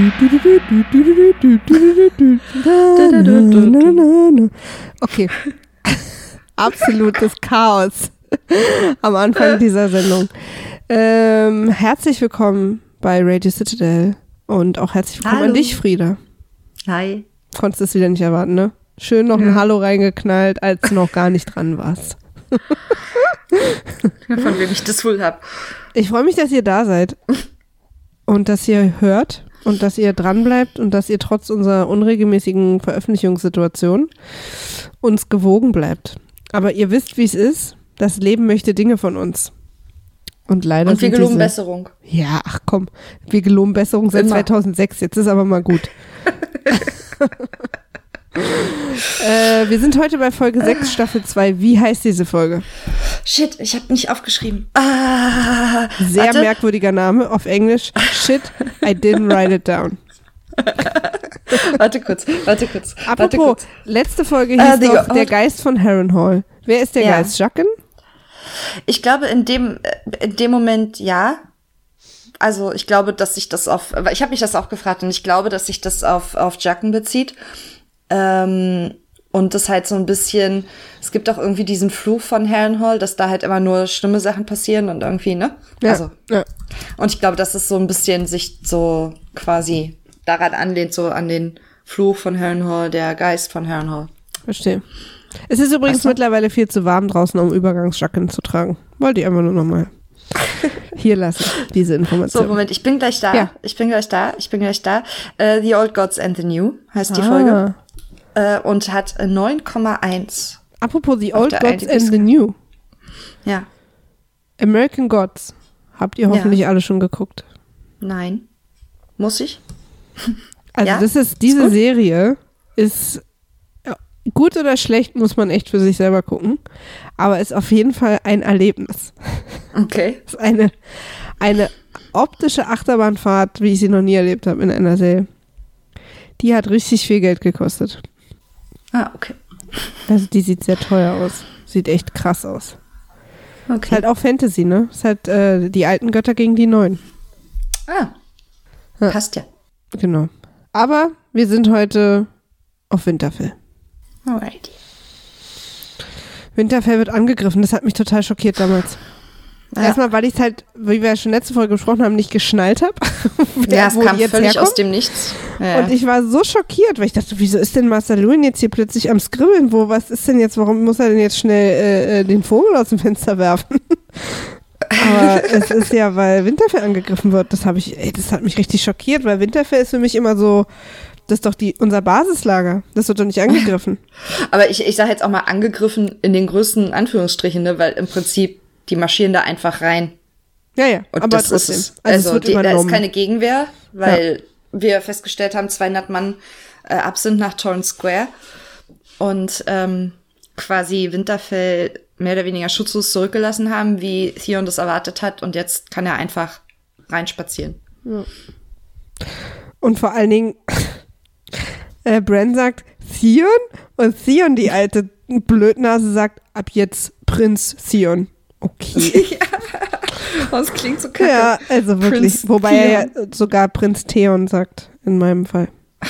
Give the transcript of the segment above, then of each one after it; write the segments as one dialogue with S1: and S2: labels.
S1: Okay. Absolutes Chaos am Anfang dieser Sendung. Ähm, herzlich willkommen bei Radio Citadel und auch herzlich willkommen
S2: Hallo.
S1: an dich, Frieda.
S2: Hi.
S1: Konntest es wieder nicht erwarten, ne? Schön noch ein
S2: Ja.
S1: Hallo reingeknallt, als du noch gar nicht dran warst.
S2: Von wem ich das wohl hab.
S1: Ich freue mich, dass ihr da seid und dass ihr hört und dass ihr dran bleibt und dass ihr trotz unserer unregelmäßigen Veröffentlichungssituation uns gewogen bleibt. Aber ihr wisst, wie es ist. Das Leben möchte Dinge von uns. Und leider
S2: Und wir geloben
S1: diese,
S2: Besserung.
S1: Ja, ach komm, wir geloben Besserung seit
S2: Immer.
S1: 2006. Jetzt ist aber mal gut. äh, wir sind heute bei Folge 6, Staffel 2. Wie heißt diese Folge?
S2: Shit, ich hab nicht aufgeschrieben. Ah,
S1: Sehr
S2: warte.
S1: merkwürdiger Name auf Englisch. Shit, I didn't write it down.
S2: Warte kurz, warte kurz. warte
S1: Apropos,
S2: kurz.
S1: letzte Folge
S2: Ah,
S1: hieß doch
S2: oh.
S1: Der Geist von Harrenhal. Wer ist der
S2: Ja.
S1: Geist? Jacken?
S2: Ich glaube, in dem, äh, in dem Moment ja. Also ich glaube, dass sich das auf, ich habe mich das auch gefragt und ich glaube, dass sich das auf, auf Jacken bezieht. Ähm, und das halt so ein bisschen, es gibt auch irgendwie diesen Fluch von Harrenhal, dass da halt immer nur schlimme Sachen passieren und irgendwie, ne?
S1: Ja.
S2: Also,
S1: ja.
S2: Und ich glaube, dass es so ein bisschen sich so quasi daran anlehnt, so an den Fluch von Harrenhal, der Geist von Harrenhal.
S1: Verstehe. Es ist übrigens
S2: Weißt du?
S1: mittlerweile viel zu warm draußen, um Übergangsjacken zu tragen. Wollte ich einfach nur nochmal hier lassen, diese
S2: So,
S1: Information.
S2: Moment, ich bin gleich da.
S1: Ja.
S2: Ich bin gleich da. Ich bin gleich da. Äh, The Old Gods and the New heißt die
S1: Ah.
S2: Folge. Äh, und hat äh, 9,1.
S1: Apropos The Old Gods and the New.
S2: Ja.
S1: American Gods. Habt ihr hoffentlich alle schon geguckt.
S2: Nein. Muss ich?
S1: Also
S2: Ja?
S1: das ist, diese
S2: gut?
S1: Serie ist ja, gut oder schlecht, muss man echt für sich selber gucken. Aber ist auf jeden Fall ein Erlebnis.
S2: Okay.
S1: ist eine, eine optische Achterbahnfahrt, wie ich sie noch nie erlebt habe in einer Serie. Die hat richtig viel Geld gekostet.
S2: Ah, okay.
S1: Also die sieht sehr teuer aus. Sieht echt krass aus. Ist
S2: Okay.
S1: halt auch Fantasy, ne? Ist halt äh, die alten Götter gegen die neuen.
S2: Ah.
S1: Ja.
S2: Passt ja.
S1: Genau. Aber wir sind heute auf Winterfell.
S2: Alrighty.
S1: Winterfell wird angegriffen. Das hat mich total schockiert damals.
S2: Ja.
S1: Erstmal, weil ich es halt, wie wir ja schon letzte Folge besprochen haben, nicht geschnallt habe.
S2: Ja, es kam völlig
S1: herkommen.
S2: aus dem Nichts. Ja.
S1: Und ich war so schockiert, weil ich dachte, wieso ist denn Master Lewin jetzt hier plötzlich am Skribbeln? Wo, was ist denn jetzt, warum muss er denn jetzt schnell äh, äh, den Vogel aus dem Fenster werfen? Aber es ist ja, weil Winterfell angegriffen wird. Das habe ich, ey, das hat mich richtig schockiert, weil Winterfell ist für mich immer so, das ist doch die, unser Basislager. Das wird doch nicht angegriffen.
S2: Aber ich, ich sage jetzt auch mal angegriffen in den größten Anführungsstrichen, ne? weil im Prinzip die marschieren da einfach rein.
S1: Ja, ja,
S2: Und
S1: aber
S2: das
S1: trotzdem.
S2: ist es.
S1: also,
S2: Also, die, da ist keine Gegenwehr, weil wir festgestellt haben, 200 Mann äh, ab sind nach Torrent Square und ähm, quasi Winterfell mehr oder weniger schutzlos zurückgelassen haben, wie Theon das erwartet hat. Und jetzt kann er einfach reinspazieren.
S1: Und vor allen Dingen, äh, Bran sagt Theon und Theon, die alte Blödnase, sagt ab jetzt Prinz Theon. Okay.
S2: Das klingt so kacke.
S1: ja, also wirklich.
S2: Prinz
S1: Wobei er ja
S2: Theon.
S1: sogar Prinz Theon sagt, in meinem Fall.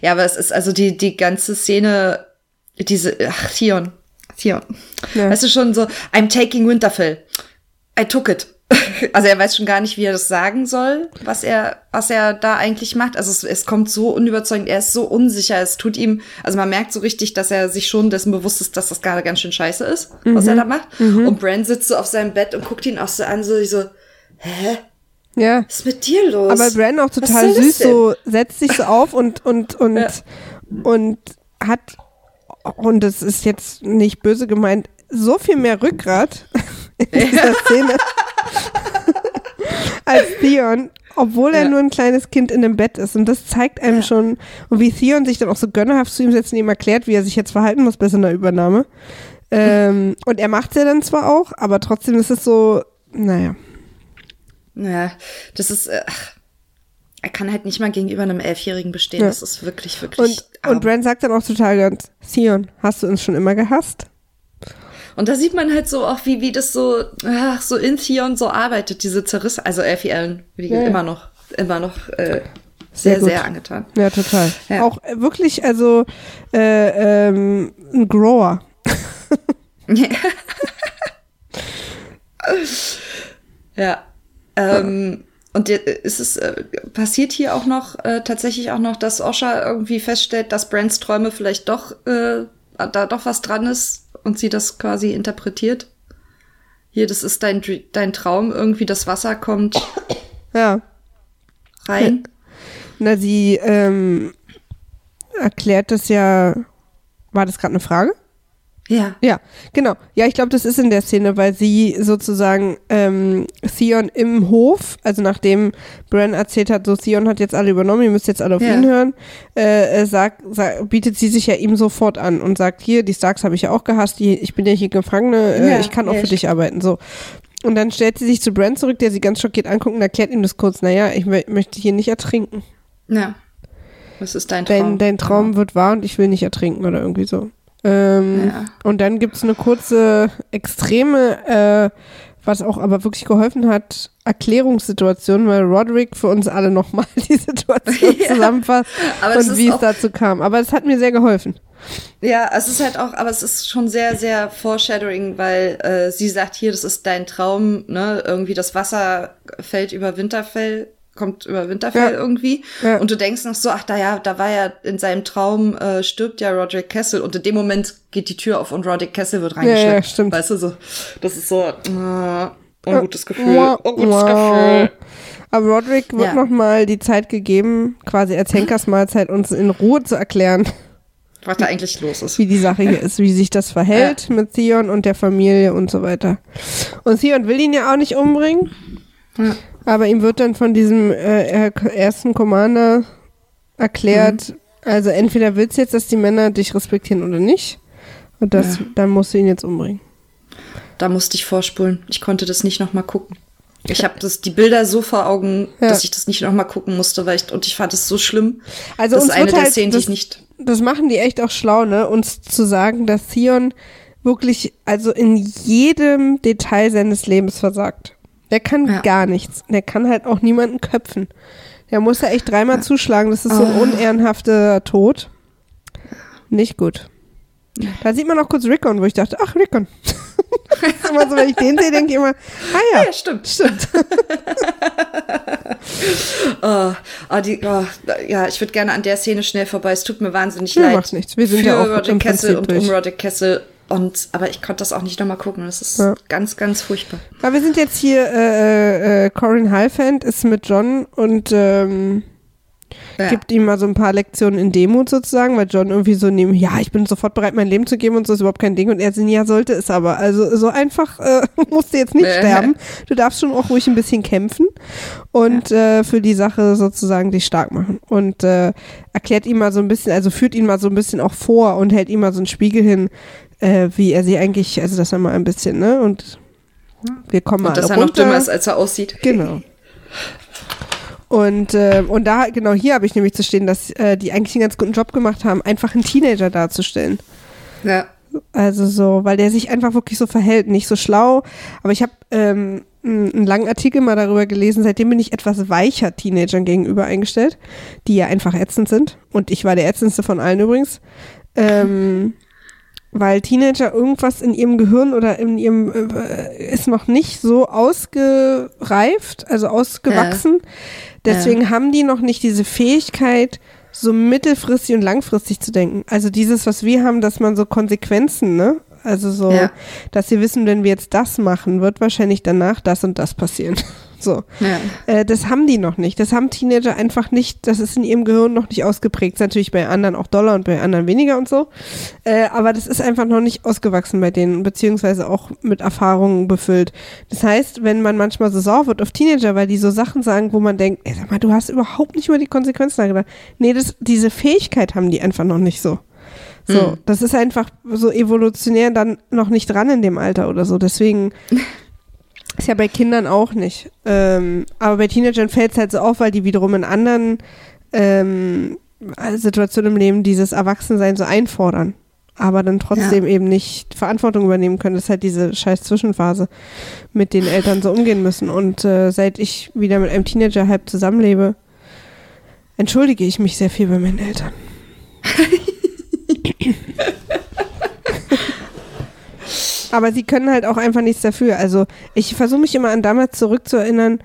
S2: Ja, aber es ist also die, die ganze Szene, diese, ach, Theon. Theon.
S1: Ja.
S2: Weißt du schon so, I'm taking Winterfell. I took it. Also er weiß schon gar nicht, wie er das sagen soll, was er, was er da eigentlich macht. Also es, es kommt so unüberzeugend, er ist so unsicher, es tut ihm, also man merkt so richtig, dass er sich schon dessen bewusst ist, dass das gerade ganz schön scheiße ist, was
S1: Mhm.
S2: er da macht. Und Bran sitzt so auf seinem Bett und guckt ihn auch so an, so, so, hä?
S1: Ja.
S2: Was ist mit dir los?
S1: Aber Bran auch
S2: Was
S1: total süß, so setzt sich so auf und, und, und,
S2: Ja.
S1: und hat, und das ist jetzt nicht böse gemeint, so viel mehr Rückgrat in dieser Szene als Theon, obwohl er
S2: Ja.
S1: nur ein kleines Kind in dem Bett ist. Und das zeigt einem schon, und wie Theon sich dann auch so gönnerhaft zu ihm setzt und ihm erklärt, wie er sich jetzt verhalten muss bei so einer Übernahme. Ähm, und er macht es ja dann zwar auch, aber trotzdem ist es so, naja.
S2: Ja, das ist, äh, ach, er kann halt nicht mal gegenüber einem Elfjährigen bestehen.
S1: Ja.
S2: Das ist wirklich, wirklich.
S1: Und,
S2: arm.
S1: und Bran sagt dann auch total ganz, Theon, hast du uns schon immer gehasst?
S2: Und da sieht man halt so auch, wie, wie das so, ach, so in Theon so arbeitet, diese Zerriss, also Elfie Allen, wie
S1: Ja,
S2: immer noch. immer noch äh, sehr, sehr, sehr, angetan.
S1: Ja, total. Ja. Auch äh, wirklich, also äh, ähm, ein Grower.
S2: ja. Ähm, und ist es äh, passiert hier auch noch äh, tatsächlich auch noch, dass Osha irgendwie feststellt, dass Brands Träume vielleicht doch äh, da doch was dran ist und sie das quasi interpretiert? Hier, das ist dein dein Traum, irgendwie das Wasser kommt
S1: ja
S2: rein.
S1: Na, sie ähm, erklärt das ja. War das gerade eine Frage?
S2: Ja.
S1: Ja, genau. Ja, ich glaube, das ist in der Szene, weil sie sozusagen ähm, Theon im Hof, also nachdem Bran erzählt hat, so Theon hat jetzt alle übernommen, ihr müsst jetzt alle auf ja. ihn hören, äh, äh sagt, sagt, bietet sie sich ja ihm sofort an und sagt, hier, die Starks habe ich ja auch gehasst, die, ich bin ja hier Gefangene, äh, ja, ich kann auch ja, für dich arbeiten. So. Und dann stellt sie sich zu Bran zurück, der sie ganz schockiert anguckt und erklärt ihm das kurz, naja, ich möchte hier nicht ertrinken.
S2: Ja. Was ist dein Traum?
S1: Dein, dein Traum wird wahr und ich will nicht ertrinken oder irgendwie so. Ähm, ja. Und dann gibt es eine kurze, extreme, äh, was auch aber wirklich geholfen hat, Erklärungssituation, weil Roderick für uns alle nochmal die Situation ja, zusammenfasst und wie es dazu kam. Aber es hat mir sehr geholfen.
S2: Ja, es ist halt auch, aber es ist schon sehr, sehr foreshadowing, weil äh, sie sagt hier, das ist dein Traum, ne? Irgendwie das Wasser fällt über Winterfell kommt über Winterfell ja. irgendwie. Ja. Und du denkst noch so, ach da ja, da war ja in seinem Traum äh, stirbt ja Roderick Kessel und in dem Moment geht die Tür auf und Roderick Kessel wird reingeschleppt. Ja, ja,
S1: stimmt.
S2: Weißt du so, das ist so äh, ungutes Gefühl, wow. ungutes. Gefühl.
S1: Aber Roderick wird ja. noch mal die Zeit gegeben, quasi als Henkersmahlzeit uns in Ruhe zu erklären.
S2: Was da eigentlich los ist.
S1: Wie die Sache hier ist, wie sich das verhält mit Theon und der Familie und so weiter. Und Theon will ihn ja auch nicht umbringen. Ja. Aber ihm wird dann von diesem äh, ersten Commander erklärt, mhm. also entweder willst du jetzt, dass die Männer dich respektieren oder nicht. Und das, ja. dann musst du ihn jetzt umbringen.
S2: Da musste ich vorspulen. Ich konnte das nicht nochmal gucken. Ich habe das die Bilder so vor Augen, ja. dass ich das nicht nochmal gucken musste, weil ich und ich fand es so schlimm.
S1: Also das ist eine
S2: der halt, Szenen, die ich nicht.
S1: Das machen die echt auch schlau, ne? Uns zu sagen, dass Theon wirklich, also in jedem Detail seines Lebens versagt. Der kann ja. gar nichts. Der kann halt auch niemanden köpfen. Der muss ja echt dreimal zuschlagen. Das ist so ein oh. unehrenhafter Tod. Nicht gut. Da sieht man auch kurz Rickon, wo ich dachte, ach, Rickon. immer so, wenn ich den sehe, denke ich immer, ah ja,
S2: ja stimmt.
S1: Stimmt.
S2: oh, oh, die, oh, ja, ich würde gerne an der Szene schnell vorbei. Es tut mir wahnsinnig
S1: ja,
S2: leid.
S1: Macht nichts. Wir sind Für ja auch
S2: Roderick Kessel und um Roderick Kessel und, aber ich konnte das auch nicht nochmal gucken. Das ist ja. ganz, ganz furchtbar.
S1: Aber wir sind jetzt hier, äh, äh, Corin Halfand ist mit John und ähm, ja. gibt ihm mal so ein paar Lektionen in Demut sozusagen, weil John irgendwie so neben, ja, ich bin sofort bereit, mein Leben zu geben und so ist überhaupt kein Ding. Und er sagt, ja, sollte es aber. Also so einfach äh, musst du jetzt nicht äh. sterben. Du darfst schon auch ruhig ein bisschen kämpfen und ja. äh, für die Sache sozusagen dich stark machen. Und äh, erklärt ihm mal so ein bisschen, also führt ihn mal so ein bisschen auch vor und hält ihm mal so einen Spiegel hin, äh, wie er sie eigentlich, also das mal ein bisschen, ne? Und wir kommen und mal
S2: dass
S1: runter.
S2: er noch dümmer ist, als er aussieht.
S1: Genau. Und, äh, und da, genau hier habe ich nämlich zu stehen, dass äh, die eigentlich einen ganz guten Job gemacht haben, einfach einen Teenager darzustellen.
S2: Ja.
S1: Also so, weil der sich einfach wirklich so verhält, nicht so schlau. Aber ich habe ähm, einen langen Artikel mal darüber gelesen, seitdem bin ich etwas weicher Teenagern gegenüber eingestellt, die ja einfach ätzend sind. Und ich war der ätzendste von allen übrigens. Ähm, weil Teenager irgendwas in ihrem Gehirn oder in ihrem äh, ist noch nicht so ausgereift, also ausgewachsen. Ja. Deswegen ja. haben die noch nicht diese Fähigkeit, so mittelfristig und langfristig zu denken. Also dieses, was wir haben, dass man so Konsequenzen, ne? Also so, ja. dass sie wissen, wenn wir jetzt das machen, wird wahrscheinlich danach das und das passieren. So. Ja. Äh, das haben die noch nicht. Das haben Teenager einfach nicht, das ist in ihrem Gehirn noch nicht ausgeprägt. Das ist natürlich bei anderen auch doller und bei anderen weniger und so. Äh, aber das ist einfach noch nicht ausgewachsen bei denen, beziehungsweise auch mit Erfahrungen befüllt. Das heißt, wenn man manchmal so sauer wird auf Teenager, weil die so Sachen sagen, wo man denkt, ey, sag mal, du hast überhaupt nicht über die Konsequenzen nachgedacht. Nee, das, diese Fähigkeit haben die einfach noch nicht so. So, hm. das ist einfach so evolutionär dann noch nicht dran in dem Alter oder so. Deswegen ist ja bei Kindern auch nicht. Ähm, aber bei Teenagern fällt es halt so auf, weil die wiederum in anderen ähm, Situationen im Leben dieses Erwachsensein so einfordern. aber dann trotzdem eben nicht Verantwortung übernehmen können. Das ist halt diese scheiß Zwischenphase, mit den Eltern so umgehen müssen. Und äh, seit ich wieder mit einem Teenager halb zusammenlebe, entschuldige ich mich sehr viel bei meinen Eltern. Aber sie können halt auch einfach nichts dafür. Also ich versuche mich immer an damals zurückzuerinnern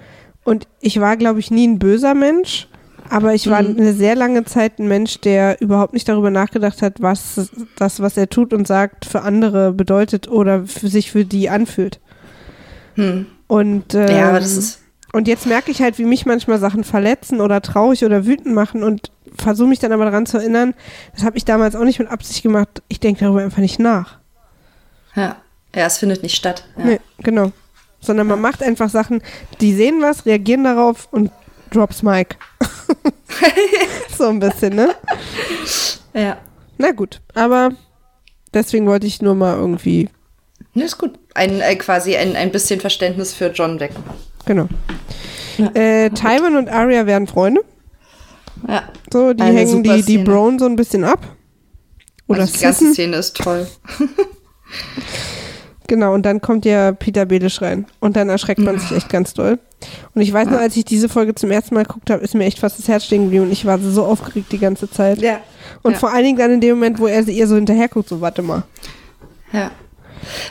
S1: und ich war, glaube ich, nie ein böser Mensch. Aber ich war
S2: Mhm.
S1: eine sehr lange Zeit ein Mensch, der überhaupt nicht darüber nachgedacht hat, was das, was er tut und sagt, für andere bedeutet oder für sich für die anfühlt.
S2: Hm.
S1: Und, ähm,
S2: Ja, aber das ist.
S1: und jetzt merke ich halt, wie mich manchmal Sachen verletzen oder traurig oder wütend machen und versuche mich dann aber daran zu erinnern, das habe ich damals auch nicht mit Absicht gemacht. Ich denke darüber einfach nicht nach.
S2: Ja. Ja, es findet nicht statt. Ja.
S1: Nee, genau. Sondern man macht einfach Sachen, die sehen was, reagieren darauf und drops Mike. so ein bisschen, ne?
S2: ja.
S1: Na gut, aber deswegen wollte ich nur mal irgendwie,
S2: Ja, ist gut. Ein, äh, quasi ein, ein bisschen Verständnis für John wecken.
S1: genau.
S2: Ja.
S1: Äh, Tywin und Arya werden Freunde.
S2: Ja.
S1: So, die
S2: Eine
S1: hängen die, die. Brown so ein bisschen ab. Oder
S2: also die ganze. Szene ist toll.
S1: Genau, und dann kommt ja Peter Belisch rein. Und dann erschreckt man sich echt ganz doll. Und ich weiß nur, als ich diese Folge zum ersten Mal geguckt habe, ist mir echt fast das Herz stehen geblieben und ich war so aufgeregt die ganze Zeit.
S2: Ja.
S1: Und
S2: ja.
S1: vor allen Dingen dann in dem Moment, wo er ihr so hinterher guckt, so warte mal.
S2: Ja.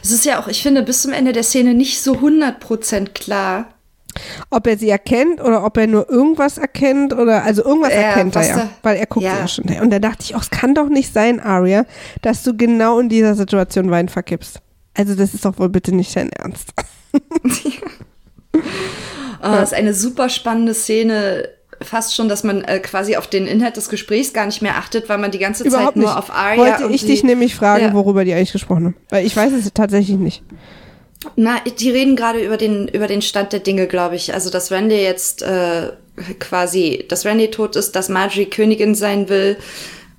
S2: Es ist ja auch, ich finde, bis zum Ende der Szene nicht so 100% klar.
S1: Ob er sie erkennt oder ob er nur irgendwas erkennt oder also irgendwas
S2: Ja,
S1: erkennt er ja, weil er guckt ja,
S2: ja.
S1: schon. Und da dachte ich, oh, es kann doch nicht sein, Aria, dass du genau in dieser Situation Wein verkippst. Also das ist doch wohl bitte nicht dein Ernst.
S2: Oh, Das ist eine super spannende Szene. Fast schon, dass man äh, quasi auf den Inhalt des Gesprächs gar nicht mehr achtet, weil man die ganze Zeit
S1: Überhaupt
S2: nur
S1: nicht.
S2: auf Arya
S1: Wollte
S2: und
S1: ich
S2: die,
S1: dich nämlich fragen,
S2: Ja.
S1: worüber die eigentlich gesprochen haben. Weil ich weiß es tatsächlich nicht.
S2: Na, die reden gerade über den, über den Stand der Dinge, glaube ich. Also, dass Randy jetzt äh, quasi, dass Randy tot ist, dass Marjorie Königin sein will.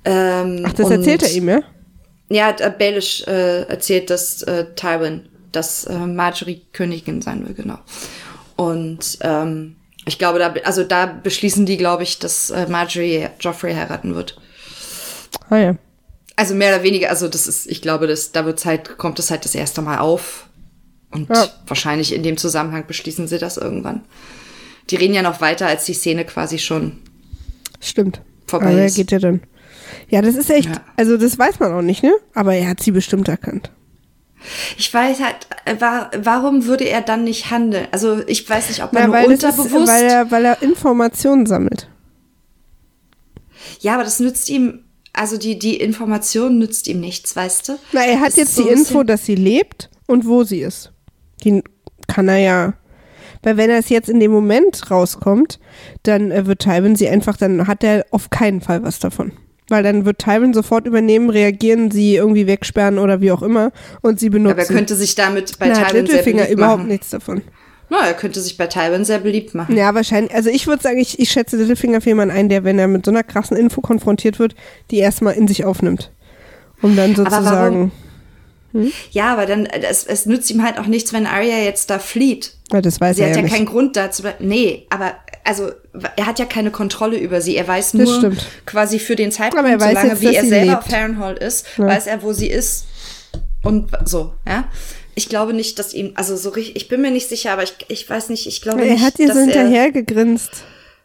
S2: Ähm,
S1: Ach, das erzählt er ihm, ja?
S2: Ja, Baelish äh, erzählt das äh, Tywin, dass äh, Marjorie Königin sein will, genau. Und ähm, ich glaube, da, also da beschließen die, glaube ich, dass äh, Marjorie Joffrey heiraten wird.
S1: Ah ja.
S2: Also mehr oder weniger, also das ist, ich glaube, das, da wird's halt, kommt es halt das erste Mal auf. Und
S1: Ja.
S2: wahrscheinlich in dem Zusammenhang beschließen sie das irgendwann. Die reden ja noch weiter, als die Szene quasi schon.
S1: Stimmt.
S2: Vorbei
S1: er
S2: ist.
S1: geht ja dann. Ja, das ist echt,
S2: Ja.
S1: also das weiß man auch nicht, ne? Aber er hat sie bestimmt erkannt.
S2: Ich weiß halt, äh, wa warum würde er dann nicht handeln? Also ich weiß nicht, ob man
S1: Na, das ist,
S2: unterbewusst.
S1: weil, er, weil er Informationen sammelt.
S2: ja, aber das nützt ihm, also die, die Information nützt ihm nichts, weißt du?
S1: Na, er hat
S2: Das
S1: jetzt
S2: so
S1: die Info, dass sie lebt und wo sie ist. Die kann er ja. Weil wenn er es jetzt in dem Moment rauskommt, dann äh, wird Tywin sie einfach, dann hat er auf keinen Fall was davon. Weil dann wird Tywin sofort übernehmen, reagieren, sie irgendwie wegsperren oder wie auch immer und sie benutzen.
S2: Aber er könnte sich damit bei
S1: Na,
S2: Tywin sehr
S1: Littlefinger
S2: beliebt
S1: überhaupt
S2: machen.
S1: nichts davon.
S2: Na, er könnte sich bei Tywin sehr beliebt machen.
S1: Ja, wahrscheinlich. Also ich würde sagen, ich, ich schätze Littlefinger für jemanden ein, der, wenn er mit so einer krassen Info konfrontiert wird, die erstmal in sich aufnimmt. Um dann sozusagen.
S2: Ja, aber dann, es, es nützt ihm halt auch nichts, wenn Arya jetzt da flieht.
S1: Ja, das weiß
S2: Sie
S1: er
S2: hat
S1: ja
S2: ja keinen Grund dazu. Nee, aber also er hat ja keine Kontrolle über sie. Er weiß
S1: Das
S2: nur
S1: stimmt.
S2: quasi für den Zeitpunkt,
S1: Aber er weiß
S2: solange
S1: jetzt,
S2: wie er selber
S1: lebt.
S2: auf ist,
S1: Ja.
S2: weiß er, wo sie ist. Und so, ja. Ich glaube nicht, dass ihm, also so richtig, ich bin mir nicht sicher, aber ich, ich weiß nicht, ich glaube
S1: er
S2: nicht,
S1: hat ihr so
S2: er,
S1: hinterher gegrinst.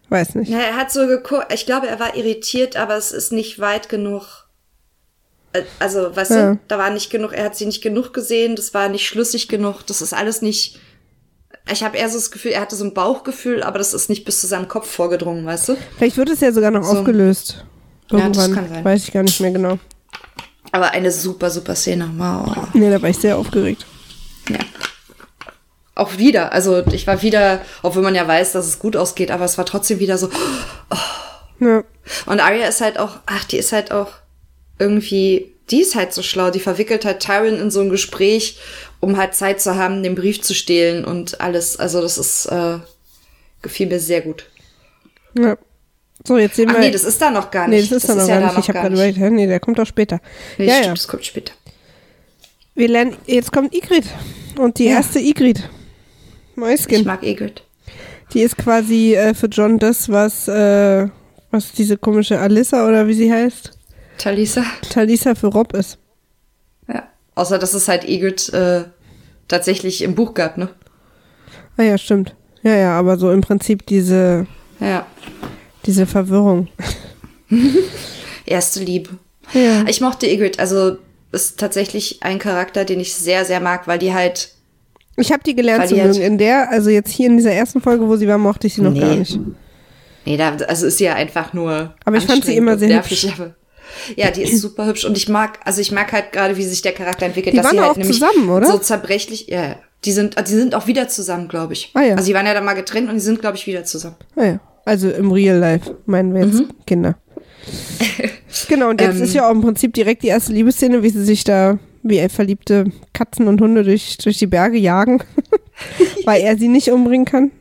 S1: Weiß nicht.
S2: ja, er hat so geguckt, ich glaube, er war irritiert, aber es ist nicht weit genug. Äh, Also, weißt
S1: Ja.
S2: du, da war nicht genug, er hat sie nicht genug gesehen, das war nicht schlüssig genug, das ist alles nicht. Ich habe eher so das Gefühl, er hatte so ein Bauchgefühl, aber das ist nicht bis zu seinem Kopf vorgedrungen, weißt du?
S1: Vielleicht wird es ja sogar noch
S2: So.
S1: aufgelöst.
S2: Ja, das
S1: Irgendwann.
S2: kann sein.
S1: Weiß ich gar nicht mehr genau.
S2: Aber eine super, super Szene. Wow.
S1: Nee, da war ich sehr aufgeregt.
S2: Ja. Auch wieder, also ich war wieder, obwohl man ja weiß, dass es gut ausgeht, aber es war trotzdem wieder so.
S1: Ja.
S2: Und Arya ist halt auch, ach, die ist halt auch irgendwie, die ist halt so schlau, die verwickelt halt Tyrion in so ein Gespräch, um halt Zeit zu haben, den Brief zu stehlen und alles. Also das ist, äh, gefiel mir sehr gut.
S1: ja. So, jetzt sehen
S2: Ach
S1: wir.
S2: nee, das ist da noch gar
S1: nee,
S2: nicht.
S1: das ist dann noch
S2: ja
S1: gar
S2: da
S1: nicht. Ich habe gerade überlegt, nee, der kommt doch später.
S2: Nee,
S1: ja,
S2: stimmt,
S1: ja.
S2: das kommt später.
S1: Wir lernen, jetzt kommt Igrit. Und die
S2: Ja.
S1: erste Igrit.
S2: Ich
S1: Mäuschen.
S2: mag Egrid.
S1: Die ist quasi äh, für John das, was, äh, was diese komische Alyssa oder wie sie heißt,
S2: Talisa.
S1: Talisa für Rob ist.
S2: Außer, dass es halt Egret äh, tatsächlich im Buch gab, ne?
S1: Ah ja, stimmt. Ja, ja, aber so im Prinzip diese,
S2: Ja.
S1: diese Verwirrung.
S2: Erste Liebe.
S1: Ja.
S2: Ich mochte Egret, also ist tatsächlich ein Charakter, den ich sehr, sehr mag, weil die halt.
S1: Ich habe die gelernt zu mögen.
S2: halt-
S1: In der, also jetzt hier in dieser ersten Folge, wo sie war, mochte ich sie noch
S2: Nee.
S1: gar nicht.
S2: Nee, da, also ist sie ja einfach nur.
S1: Aber ich fand sie immer sehr
S2: nervig, aber- Ja, die ist super hübsch und ich mag, also ich mag halt gerade, wie sich der Charakter entwickelt.
S1: Die
S2: dass
S1: waren
S2: sie halt
S1: auch
S2: nämlich
S1: zusammen, oder?
S2: So zerbrechlich, ja, ja. die sind, die sind auch wieder zusammen, glaube ich.
S1: Ah, ja.
S2: Also die waren ja dann mal getrennt und die sind, glaube ich, wieder zusammen.
S1: Ah ja. Also im Real Life meinen wir jetzt
S2: Mhm.
S1: Kinder. genau, und jetzt
S2: Ähm.
S1: ist ja auch im Prinzip direkt die erste Liebesszene, wie sie sich da wie verliebte Katzen und Hunde durch, durch die Berge jagen, weil er sie nicht umbringen kann.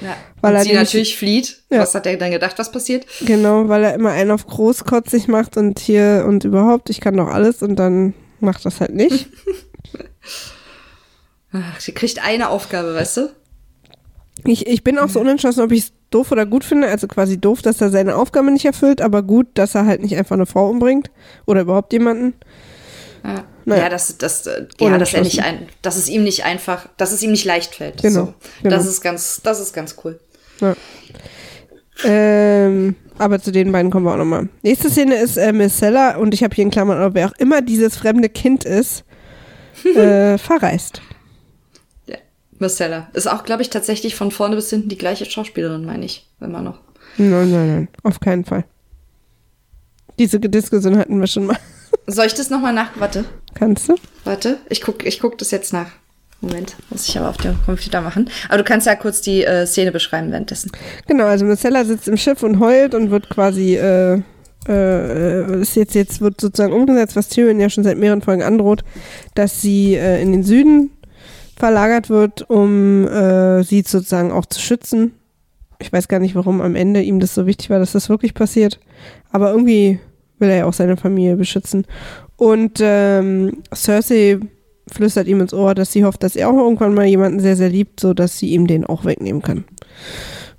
S2: Ja.
S1: Weil
S2: und
S1: er
S2: sie natürlich flieht.
S1: Ja.
S2: Was hat er dann gedacht, was passiert?
S1: Genau, weil er immer einen auf großkotzig macht und hier und überhaupt, ich kann doch alles und dann macht das halt nicht.
S2: Ach, sie kriegt eine Aufgabe, weißt du?
S1: Ich, ich bin auch so unentschlossen, ob ich es doof oder gut finde. Also quasi doof, dass er seine Aufgabe nicht erfüllt, aber gut, dass er halt nicht einfach eine Frau umbringt oder überhaupt jemanden.
S2: Ja,
S1: Naja.
S2: ja dass, dass, äh, ja, dass er nicht ein, dass es ihm nicht einfach, dass es ihm nicht leicht fällt.
S1: Genau,
S2: So.
S1: genau.
S2: Das ist ganz, das ist ganz cool.
S1: Ja. Ähm, aber zu den beiden kommen wir auch nochmal. Nächste Szene ist äh, Miss Seller und ich habe hier in Klammern, oder wer auch immer dieses fremde Kind ist, äh, verreist.
S2: Ja. Marcella. Ist auch, glaube ich, tatsächlich von vorne bis hinten die gleiche Schauspielerin, meine ich. Immer noch.
S1: Nein, nein, nein, auf keinen Fall. Diese Diskussion hatten wir schon mal.
S2: Soll ich das nochmal nach? Warte.
S1: Kannst du?
S2: Warte. Ich guck, ich guck das jetzt nach. Moment. Muss ich aber auf dem Computer machen. Aber du kannst ja kurz die äh, Szene beschreiben währenddessen.
S1: Genau, also Marcella sitzt im Schiff und heult und wird quasi, äh, äh, ist jetzt, jetzt wird sozusagen umgesetzt, was Tyrion ja schon seit mehreren Folgen androht, dass sie äh, in den Süden verlagert wird, um äh, sie sozusagen auch zu schützen. Ich weiß gar nicht, warum am Ende ihm das so wichtig war, dass das wirklich passiert. Aber irgendwie will er ja auch seine Familie beschützen. Und ähm, Cersei flüstert ihm ins Ohr, dass sie hofft, dass er auch irgendwann mal jemanden sehr, sehr liebt, so dass sie ihm den auch wegnehmen kann.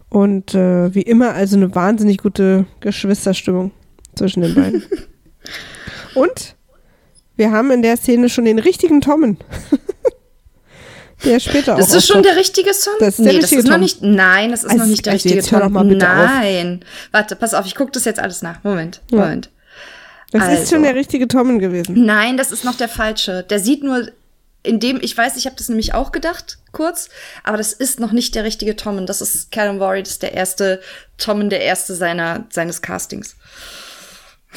S1: Und äh, wie immer also eine wahnsinnig gute Geschwisterstimmung zwischen den beiden. Und wir haben in der Szene schon den richtigen Tommen. der später
S2: Das
S1: auch
S2: ist schon der richtige Song?
S1: Das ist der
S2: nee,
S1: richtige
S2: das ist noch
S1: Tom.
S2: nicht. Nein, das ist
S1: Also,
S2: noch nicht der
S1: also
S2: richtige
S1: mal bitte auf.
S2: Nein. Warte, pass auf, ich gucke das jetzt alles nach. Moment,
S1: Ja.
S2: Moment.
S1: Das ist
S2: also.
S1: schon der richtige Tommen gewesen.
S2: Nein, das ist noch der falsche. Der sieht nur in dem, ich weiß, ich habe das nämlich auch gedacht, kurz, aber das ist noch nicht der richtige Tommen. Das ist Callum Worry, das ist der erste Tommen, der erste seiner, seines Castings.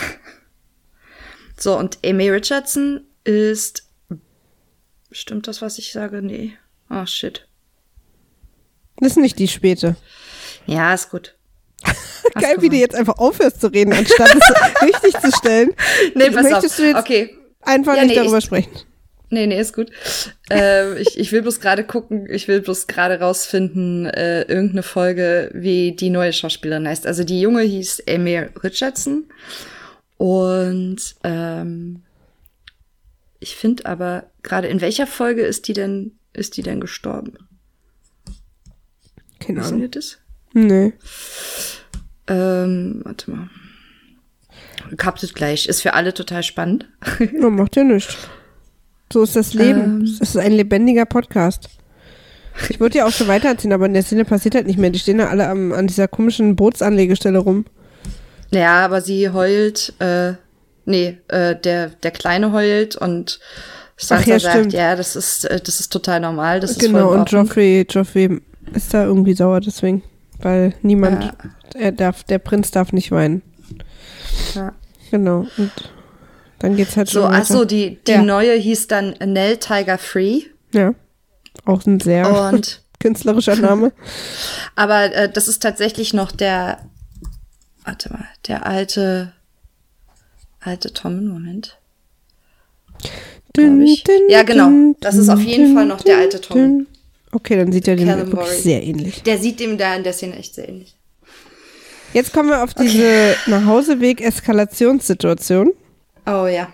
S2: So, und Amy Richardson ist. Stimmt das, was ich sage? Nee. Oh, shit.
S1: Das ist nicht die späte.
S2: Ja, ist gut.
S1: Geil, wie du jetzt einfach aufhörst zu reden, anstatt es richtig zu stellen.
S2: Nee, pass
S1: Möchtest
S2: auf.
S1: du jetzt
S2: okay.
S1: einfach
S2: Ja,
S1: nicht
S2: nee,
S1: darüber
S2: ich-
S1: sprechen?
S2: Nee, nee, ist gut. ähm, ich, ich will bloß gerade gucken, ich will bloß gerade rausfinden, äh, irgendeine Folge, wie die neue Schauspielerin heißt. Also die junge hieß Amy Richardson. Und ähm, ich finde aber gerade, in welcher Folge ist die denn, ist die denn gestorben?
S1: Keine
S2: Wissen
S1: Ahnung.
S2: wir das?
S1: Nee.
S2: Ähm, warte mal. Kaptet gleich. Ist für alle total spannend.
S1: Oh, macht ja nichts. So ist das Leben.
S2: Ähm.
S1: Das ist ein lebendiger Podcast. Ich würde ja auch schon weiterziehen, aber in der Szene passiert halt nicht mehr. Die stehen da alle am, an dieser komischen Bootsanlegestelle rum.
S2: Ja, aber sie heult, äh, nee, äh, der, der Kleine heult und Sansa
S1: ja,
S2: sagt,
S1: stimmt.
S2: ja, das ist, äh, das ist total normal, das ist
S1: genau,
S2: voll in
S1: und. Joffrey, Joffrey ist da irgendwie sauer deswegen. Weil niemand,
S2: Ja.
S1: er darf, der Prinz darf nicht weinen.
S2: Ja.
S1: Genau. Und dann geht's halt
S2: So, so, die, die
S1: Ja.
S2: neue hieß dann Nell Tiger Free
S1: Ja. Auch ein sehr
S2: und,
S1: künstlerischer Name.
S2: aber äh, das ist tatsächlich noch der, warte mal, der alte, alte Tom, Moment.
S1: Dün, dün,
S2: Ja, genau. Das ist auf jeden
S1: dün,
S2: Fall noch der alte Tom.
S1: Okay, dann sieht er dem
S2: Callum
S1: wirklich
S2: Worry.
S1: sehr ähnlich.
S2: Der sieht dem da in der Szene echt sehr ähnlich.
S1: Jetzt kommen wir auf diese Nachhauseweg-Eskalationssituation,
S2: Oh ja.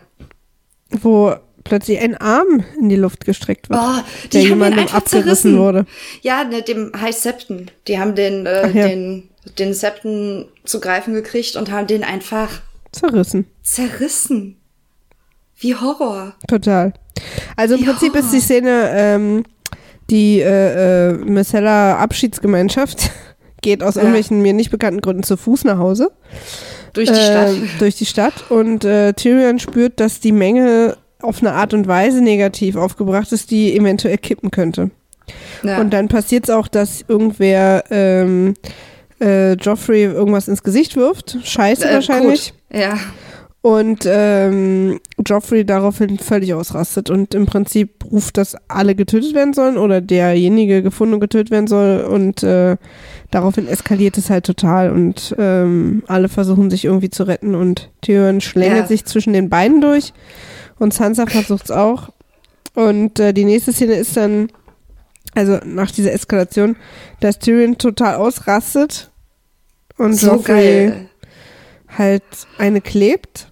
S1: wo plötzlich ein Arm in die Luft gestreckt wird,
S2: Oh,
S1: der jemandem abgerissen
S2: zerrissen.
S1: wurde.
S2: Ja, ne, dem High Septon. Die haben den, äh,
S1: Ach ja.
S2: den, den Septon zu greifen gekriegt und haben den einfach
S1: Zerrissen.
S2: zerrissen. Wie Horror.
S1: Total. Also im
S2: Wie
S1: Prinzip ist die
S2: Horror.
S1: Szene, ähm, die äh, äh, Missella Abschiedsgemeinschaft geht aus
S2: Ja.
S1: irgendwelchen mir nicht bekannten Gründen zu Fuß nach Hause.
S2: Durch die
S1: äh,
S2: Stadt.
S1: Durch die Stadt. Und äh, Tyrion spürt, dass die Menge auf eine Art und Weise negativ aufgebracht ist, die eventuell kippen könnte.
S2: Ja.
S1: Und dann passiert es auch, dass irgendwer ähm, äh, Joffrey irgendwas ins Gesicht wirft. Scheiße
S2: Äh,
S1: wahrscheinlich.
S2: Kot. Ja.
S1: Und ähm, Joffrey daraufhin völlig ausrastet und im Prinzip ruft, dass alle getötet werden sollen oder derjenige gefunden und getötet werden soll. Und äh, daraufhin eskaliert es halt total und ähm, alle versuchen sich irgendwie zu retten und Tyrion schlängelt
S2: Ja.
S1: sich zwischen den beiden durch und Sansa versucht es auch. Und äh, die nächste Szene ist dann, also nach dieser Eskalation, dass Tyrion total ausrastet und
S2: So
S1: Joffrey
S2: geil.
S1: halt eine klebt.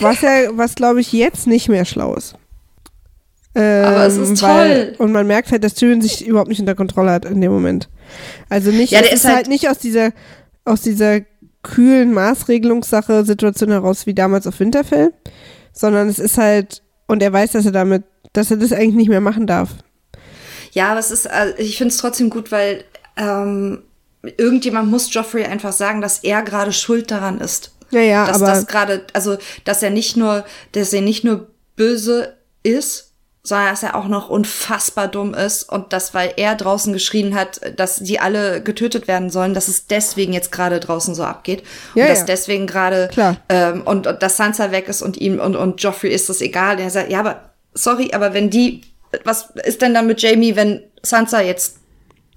S1: Was ja, was glaube ich jetzt nicht mehr schlau ist. Ähm,
S2: Aber es ist
S1: Weil,
S2: toll.
S1: und man merkt halt, dass Tyrion sich überhaupt nicht unter Kontrolle hat in dem Moment. Also nicht,
S2: Ja, der
S1: ist
S2: ist
S1: halt,
S2: halt-
S1: nicht aus dieser, aus dieser kühlen Maßregelungssache Situation heraus wie damals auf Winterfell, sondern es ist halt, und er weiß, dass er damit, dass er das eigentlich nicht mehr machen darf.
S2: Ja, aber es ist, äh, ich finde es trotzdem gut, weil ähm, irgendjemand muss Joffrey einfach sagen, dass er gerade schuld daran ist.
S1: Ja, ja,
S2: dass
S1: aber
S2: das gerade, also dass er nicht nur, dass er nicht nur böse ist, sondern dass er auch noch unfassbar dumm ist und dass, weil er draußen geschrien hat, dass die alle getötet werden sollen, dass es deswegen jetzt gerade draußen so abgeht
S1: Ja,
S2: und dass
S1: ja.
S2: deswegen gerade
S1: Klar.
S2: ähm, und, und dass Sansa weg ist und ihm und und Joffrey ist das egal. Und er sagt, ja, aber sorry, aber wenn die, was ist denn dann mit Jamie, wenn Sansa jetzt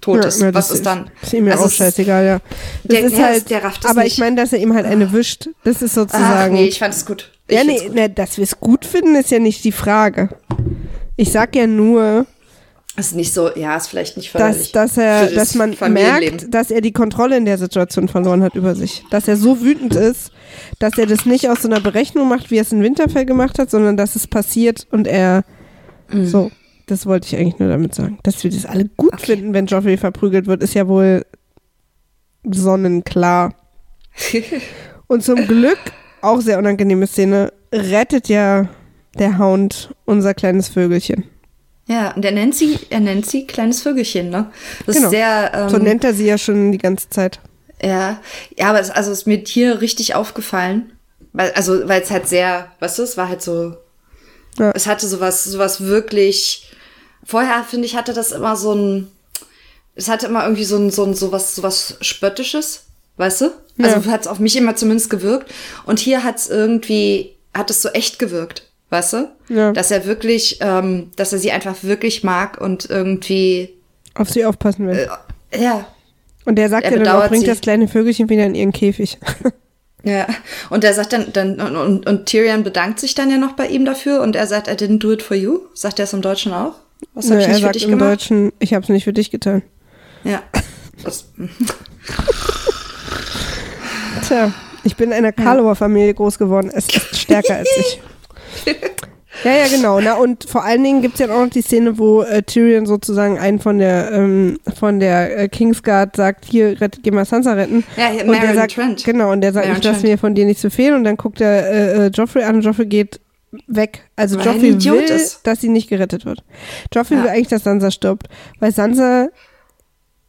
S2: tot
S1: Ja,
S2: ist?
S1: ja,
S2: was
S1: das
S2: ist dann?
S1: Ist ihm ja
S2: Also
S1: auch scheißegal, ja. Das
S2: Der-
S1: ist
S2: ja,
S1: halt,
S2: der rafft es
S1: aber
S2: nicht.
S1: ich meine, dass er ihm halt eine wischt, das ist
S2: Ach,
S1: sozusagen.
S2: nee, ich fand es gut. Ich
S1: ja, nee,
S2: gut.
S1: ne, dass wir es gut finden, ist ja nicht die Frage. Ich sag ja nur,
S2: Ist nicht so, ja, ist vielleicht nicht
S1: dass, dass er, dass
S2: das
S1: man merkt, dass er die Kontrolle in der Situation verloren hat über sich. Dass er so wütend ist, dass er das nicht aus so einer Berechnung macht, wie er es in Winterfell gemacht hat, sondern dass es passiert und er
S2: Mhm.
S1: so. Das wollte ich eigentlich nur damit sagen. Dass wir das alle gut finden, wenn Joffrey verprügelt wird, ist ja wohl sonnenklar. Und zum Glück, auch sehr unangenehme Szene, rettet ja der Hound unser kleines Vögelchen.
S2: Ja, und er nennt sie, er nennt sie kleines Vögelchen, ne? Das
S1: Genau.
S2: ist sehr, ähm,
S1: So nennt er sie ja schon die ganze Zeit.
S2: ja, ja, aber es, also ist mir hier richtig aufgefallen, weil, also, weil es halt sehr, weißt du, es war halt so,
S1: Ja.
S2: es hatte sowas, sowas wirklich, vorher, finde ich, hatte das immer so ein, es hatte immer irgendwie so ein, so ein, sowas, sowas Spöttisches, weißt du? Also
S1: Ja.
S2: hat es auf mich immer zumindest gewirkt. Und hier hat es irgendwie, hat es so echt gewirkt, weißt du?
S1: Ja.
S2: Dass er wirklich, ähm, dass er sie einfach wirklich mag und irgendwie,
S1: Auf sie aufpassen will.
S2: äh, ja,
S1: Und der sagt
S2: er
S1: ja dann auch, bringt
S2: sie.
S1: das kleine Vögelchen wieder in ihren Käfig.
S2: Ja, und er sagt dann, dann und, und, und Tyrion bedankt sich dann ja noch bei ihm dafür und er sagt, I didn't do it for you. Sagt er es im Deutschen auch? Was habe ich
S1: er
S2: nicht für
S1: sagt
S2: dich
S1: im
S2: gemacht?
S1: Deutschen, ich habe es nicht für dich getan.
S2: Ja.
S1: Tja, ich bin in einer Karlower Familie groß geworden. Es ist stärker als ich. Ja, ja, genau. Na, und vor allen Dingen gibt es ja auch noch die Szene, wo äh, Tyrion sozusagen einen von der ähm, von der äh, Kingsguard sagt, hier, rett, geh mal Sansa retten.
S2: Ja, hier,
S1: und der
S2: Meryn
S1: sagt,
S2: Trent.
S1: Genau, und der sagt,
S2: Meryn
S1: ich lasse mir von dir nicht zu viel. Und dann guckt er äh, äh, Joffrey an und Joffrey geht weg. Also
S2: Weil
S1: Joffrey will,
S2: ist.
S1: dass sie nicht gerettet wird. Joffrey
S2: Ja.
S1: will eigentlich, dass Sansa stirbt, weil Sansa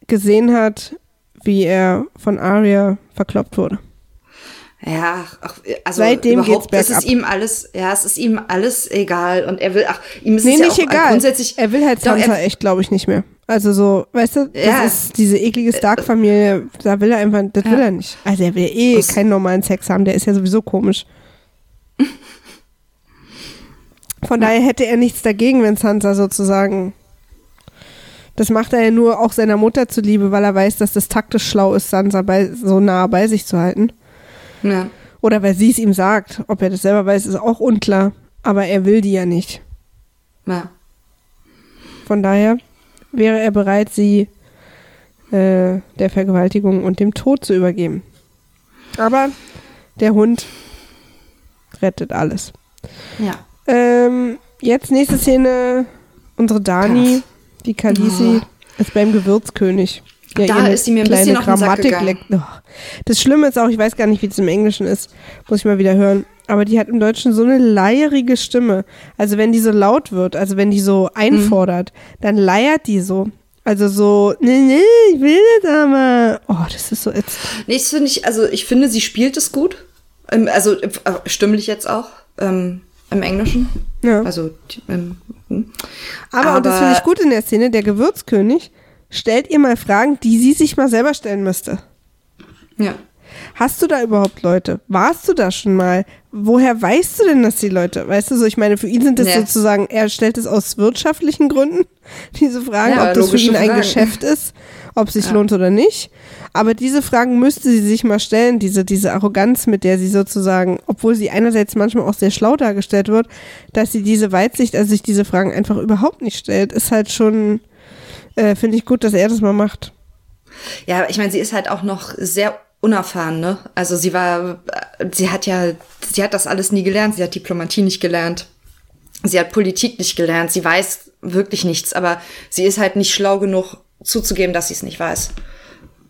S1: gesehen hat, wie er von Arya verkloppt wurde.
S2: ja, ach, also
S1: Seitdem
S2: überhaupt,
S1: geht's
S2: es ist
S1: bergab.
S2: ihm alles, ja, es ist ihm alles egal und er will, ach, ihm ist
S1: Nee,
S2: es ja
S1: nicht
S2: auch
S1: egal.
S2: grundsätzlich.
S1: er will halt
S2: Doch,
S1: Sansa
S2: er-
S1: echt, glaube ich, nicht mehr. Also so, weißt du, das
S2: Ja.
S1: ist diese eklige Stark-Familie, da will er einfach, das will
S2: Ja.
S1: er nicht. Also er will eh
S2: Das-
S1: keinen normalen Sex haben, der ist ja sowieso komisch. Von daher hätte er nichts dagegen, wenn Sansa sozusagen. Das macht er ja nur auch seiner Mutter zuliebe, weil er weiß, dass das taktisch schlau ist, Sansa bei, so nah bei sich zu halten.
S2: Ja.
S1: Oder weil sie es ihm sagt. Ob er das selber weiß, ist auch unklar. Aber er will die ja nicht.
S2: ja.
S1: Von daher wäre er bereit, sie äh, der Vergewaltigung und dem Tod zu übergeben. Aber der Hund rettet alles.
S2: Ja.
S1: Ähm, jetzt nächste Szene. Unsere Dani, die Kalisi,
S2: Oh.
S1: ist beim Gewürzkönig. Der
S2: Da ist sie mir ein bisschen auf den Sack
S1: Grammatik
S2: gegangen.
S1: leckt. Oh. Das Schlimme ist auch, ich weiß gar nicht, wie es im Englischen ist. Muss ich mal wieder hören. aber die hat im Deutschen so eine leierige Stimme. Also wenn die so laut wird, also wenn die so einfordert, dann leiert die so. Also so, nee, nee, ich will das aber. Oh, das ist so jetzt.
S2: Nee, das finde ich, also ich finde, sie spielt es gut. Ähm, Also äh, stimmlich jetzt auch. Ähm, Im Englischen.
S1: Ja.
S2: Also, ähm, hm.
S1: Aber, und das finde ich gut in der Szene, der Gewürzkönig stellt ihr mal Fragen, die sie sich mal selber stellen müsste.
S2: Ja.
S1: Hast du da überhaupt Leute? Warst du da schon mal? Woher weißt du denn, dass die Leute, weißt du so, ich meine, für ihn sind das
S2: Ja.
S1: sozusagen, er stellt es aus wirtschaftlichen Gründen, diese Fragen,
S2: Ja,
S1: ob das für ihn ein
S2: Fragen.
S1: Geschäft ist, ob es sich
S2: Ja.
S1: lohnt oder nicht. Aber diese Fragen müsste sie sich mal stellen, diese, diese Arroganz, mit der sie sozusagen, obwohl sie einerseits manchmal auch sehr schlau dargestellt wird, dass sie diese Weitsicht, also sich diese Fragen einfach überhaupt nicht stellt, ist halt schon, äh, finde ich gut, dass er das mal macht.
S2: Ja, ich meine, sie ist halt auch noch sehr unerfahren, ne? Also sie war, sie hat ja, sie hat das alles nie gelernt. Sie hat Diplomatie nicht gelernt. Sie hat Politik nicht gelernt. Sie weiß wirklich nichts, aber sie ist halt nicht schlau genug zuzugeben, dass sie es nicht weiß.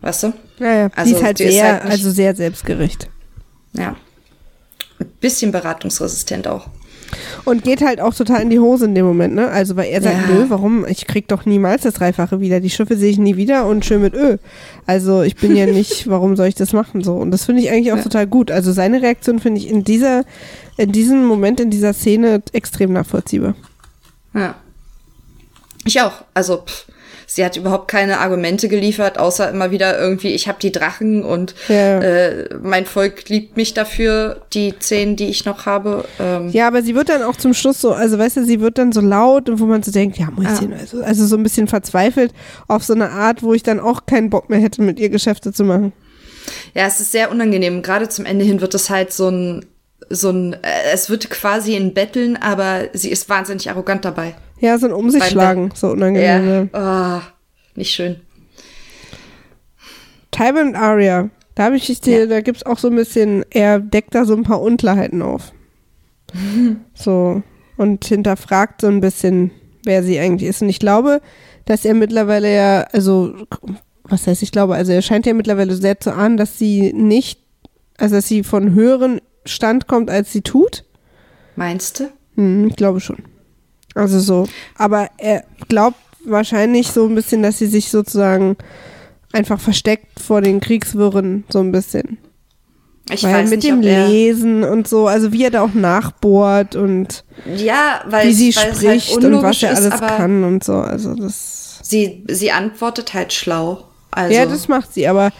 S2: Weißt du?
S1: Ja, ja.
S2: Also,
S1: sie ist halt
S2: sie ist
S1: sehr,
S2: halt
S1: also sehr selbstgerecht.
S2: Ja. Ein bisschen beratungsresistent auch.
S1: Und geht halt auch total in die Hose in dem Moment, ne? Also, weil er sagt,
S2: Ja.
S1: nö, warum? Ich krieg doch niemals das Dreifache wieder. Die Schiffe sehe ich nie wieder und schön mit Öl. Also, ich bin ja nicht, warum soll ich das machen? So. Und das finde ich eigentlich auch
S2: Ja.
S1: total gut. Also, seine Reaktion finde ich in dieser, in diesem Moment, in dieser Szene extrem nachvollziehbar.
S2: Ja. Ich auch. Also, pff, sie hat überhaupt keine Argumente geliefert, außer immer wieder irgendwie, ich habe die Drachen und
S1: Ja.
S2: äh, mein Volk liebt mich dafür, die zehn, die ich noch habe. Ähm,
S1: Ja, aber sie wird dann auch zum Schluss so, also weißt du, sie wird dann so laut und wo man so denkt, ja, Mäuschen, also, also so ein bisschen verzweifelt auf so eine Art, wo ich dann auch keinen Bock mehr hätte, mit ihr Geschäfte zu machen.
S2: Ja, es ist sehr unangenehm. Gerade zum Ende hin wird es halt so ein, so ein, äh, es wird quasi ein Betteln, aber sie ist wahnsinnig arrogant dabei.
S1: Ja, so ein Um sich schlagen, so unangenehm. Ja.
S2: Ja. Oh, nicht schön.
S1: Tywin und Arya, da habe ich dir, da gibt's auch so ein bisschen, er deckt da so ein paar Unklarheiten auf. So, und hinterfragt so ein bisschen, wer sie eigentlich ist. Und ich glaube, dass er mittlerweile ja, also, was heißt ich glaube, also er scheint ja mittlerweile sehr zu ahnen, dass sie nicht, also dass sie von höheren Stand kommt, als sie tut.
S2: Meinst du?
S1: Hm, ich glaube schon. Also so. Aber er glaubt wahrscheinlich so ein bisschen, dass sie sich sozusagen einfach versteckt vor den Kriegswirren, so ein bisschen.
S2: Ich
S1: Weil
S2: weiß
S1: mit
S2: nicht,
S1: dem Lesen und so, also wie er da auch nachbohrt und
S2: Ja, weil,
S1: wie sie
S2: weil es
S1: spricht
S2: halt
S1: und was er
S2: ist,
S1: alles
S2: aber
S1: kann und so. Also das.
S2: Sie, sie antwortet halt schlau. Also,
S1: ja, das macht sie, aber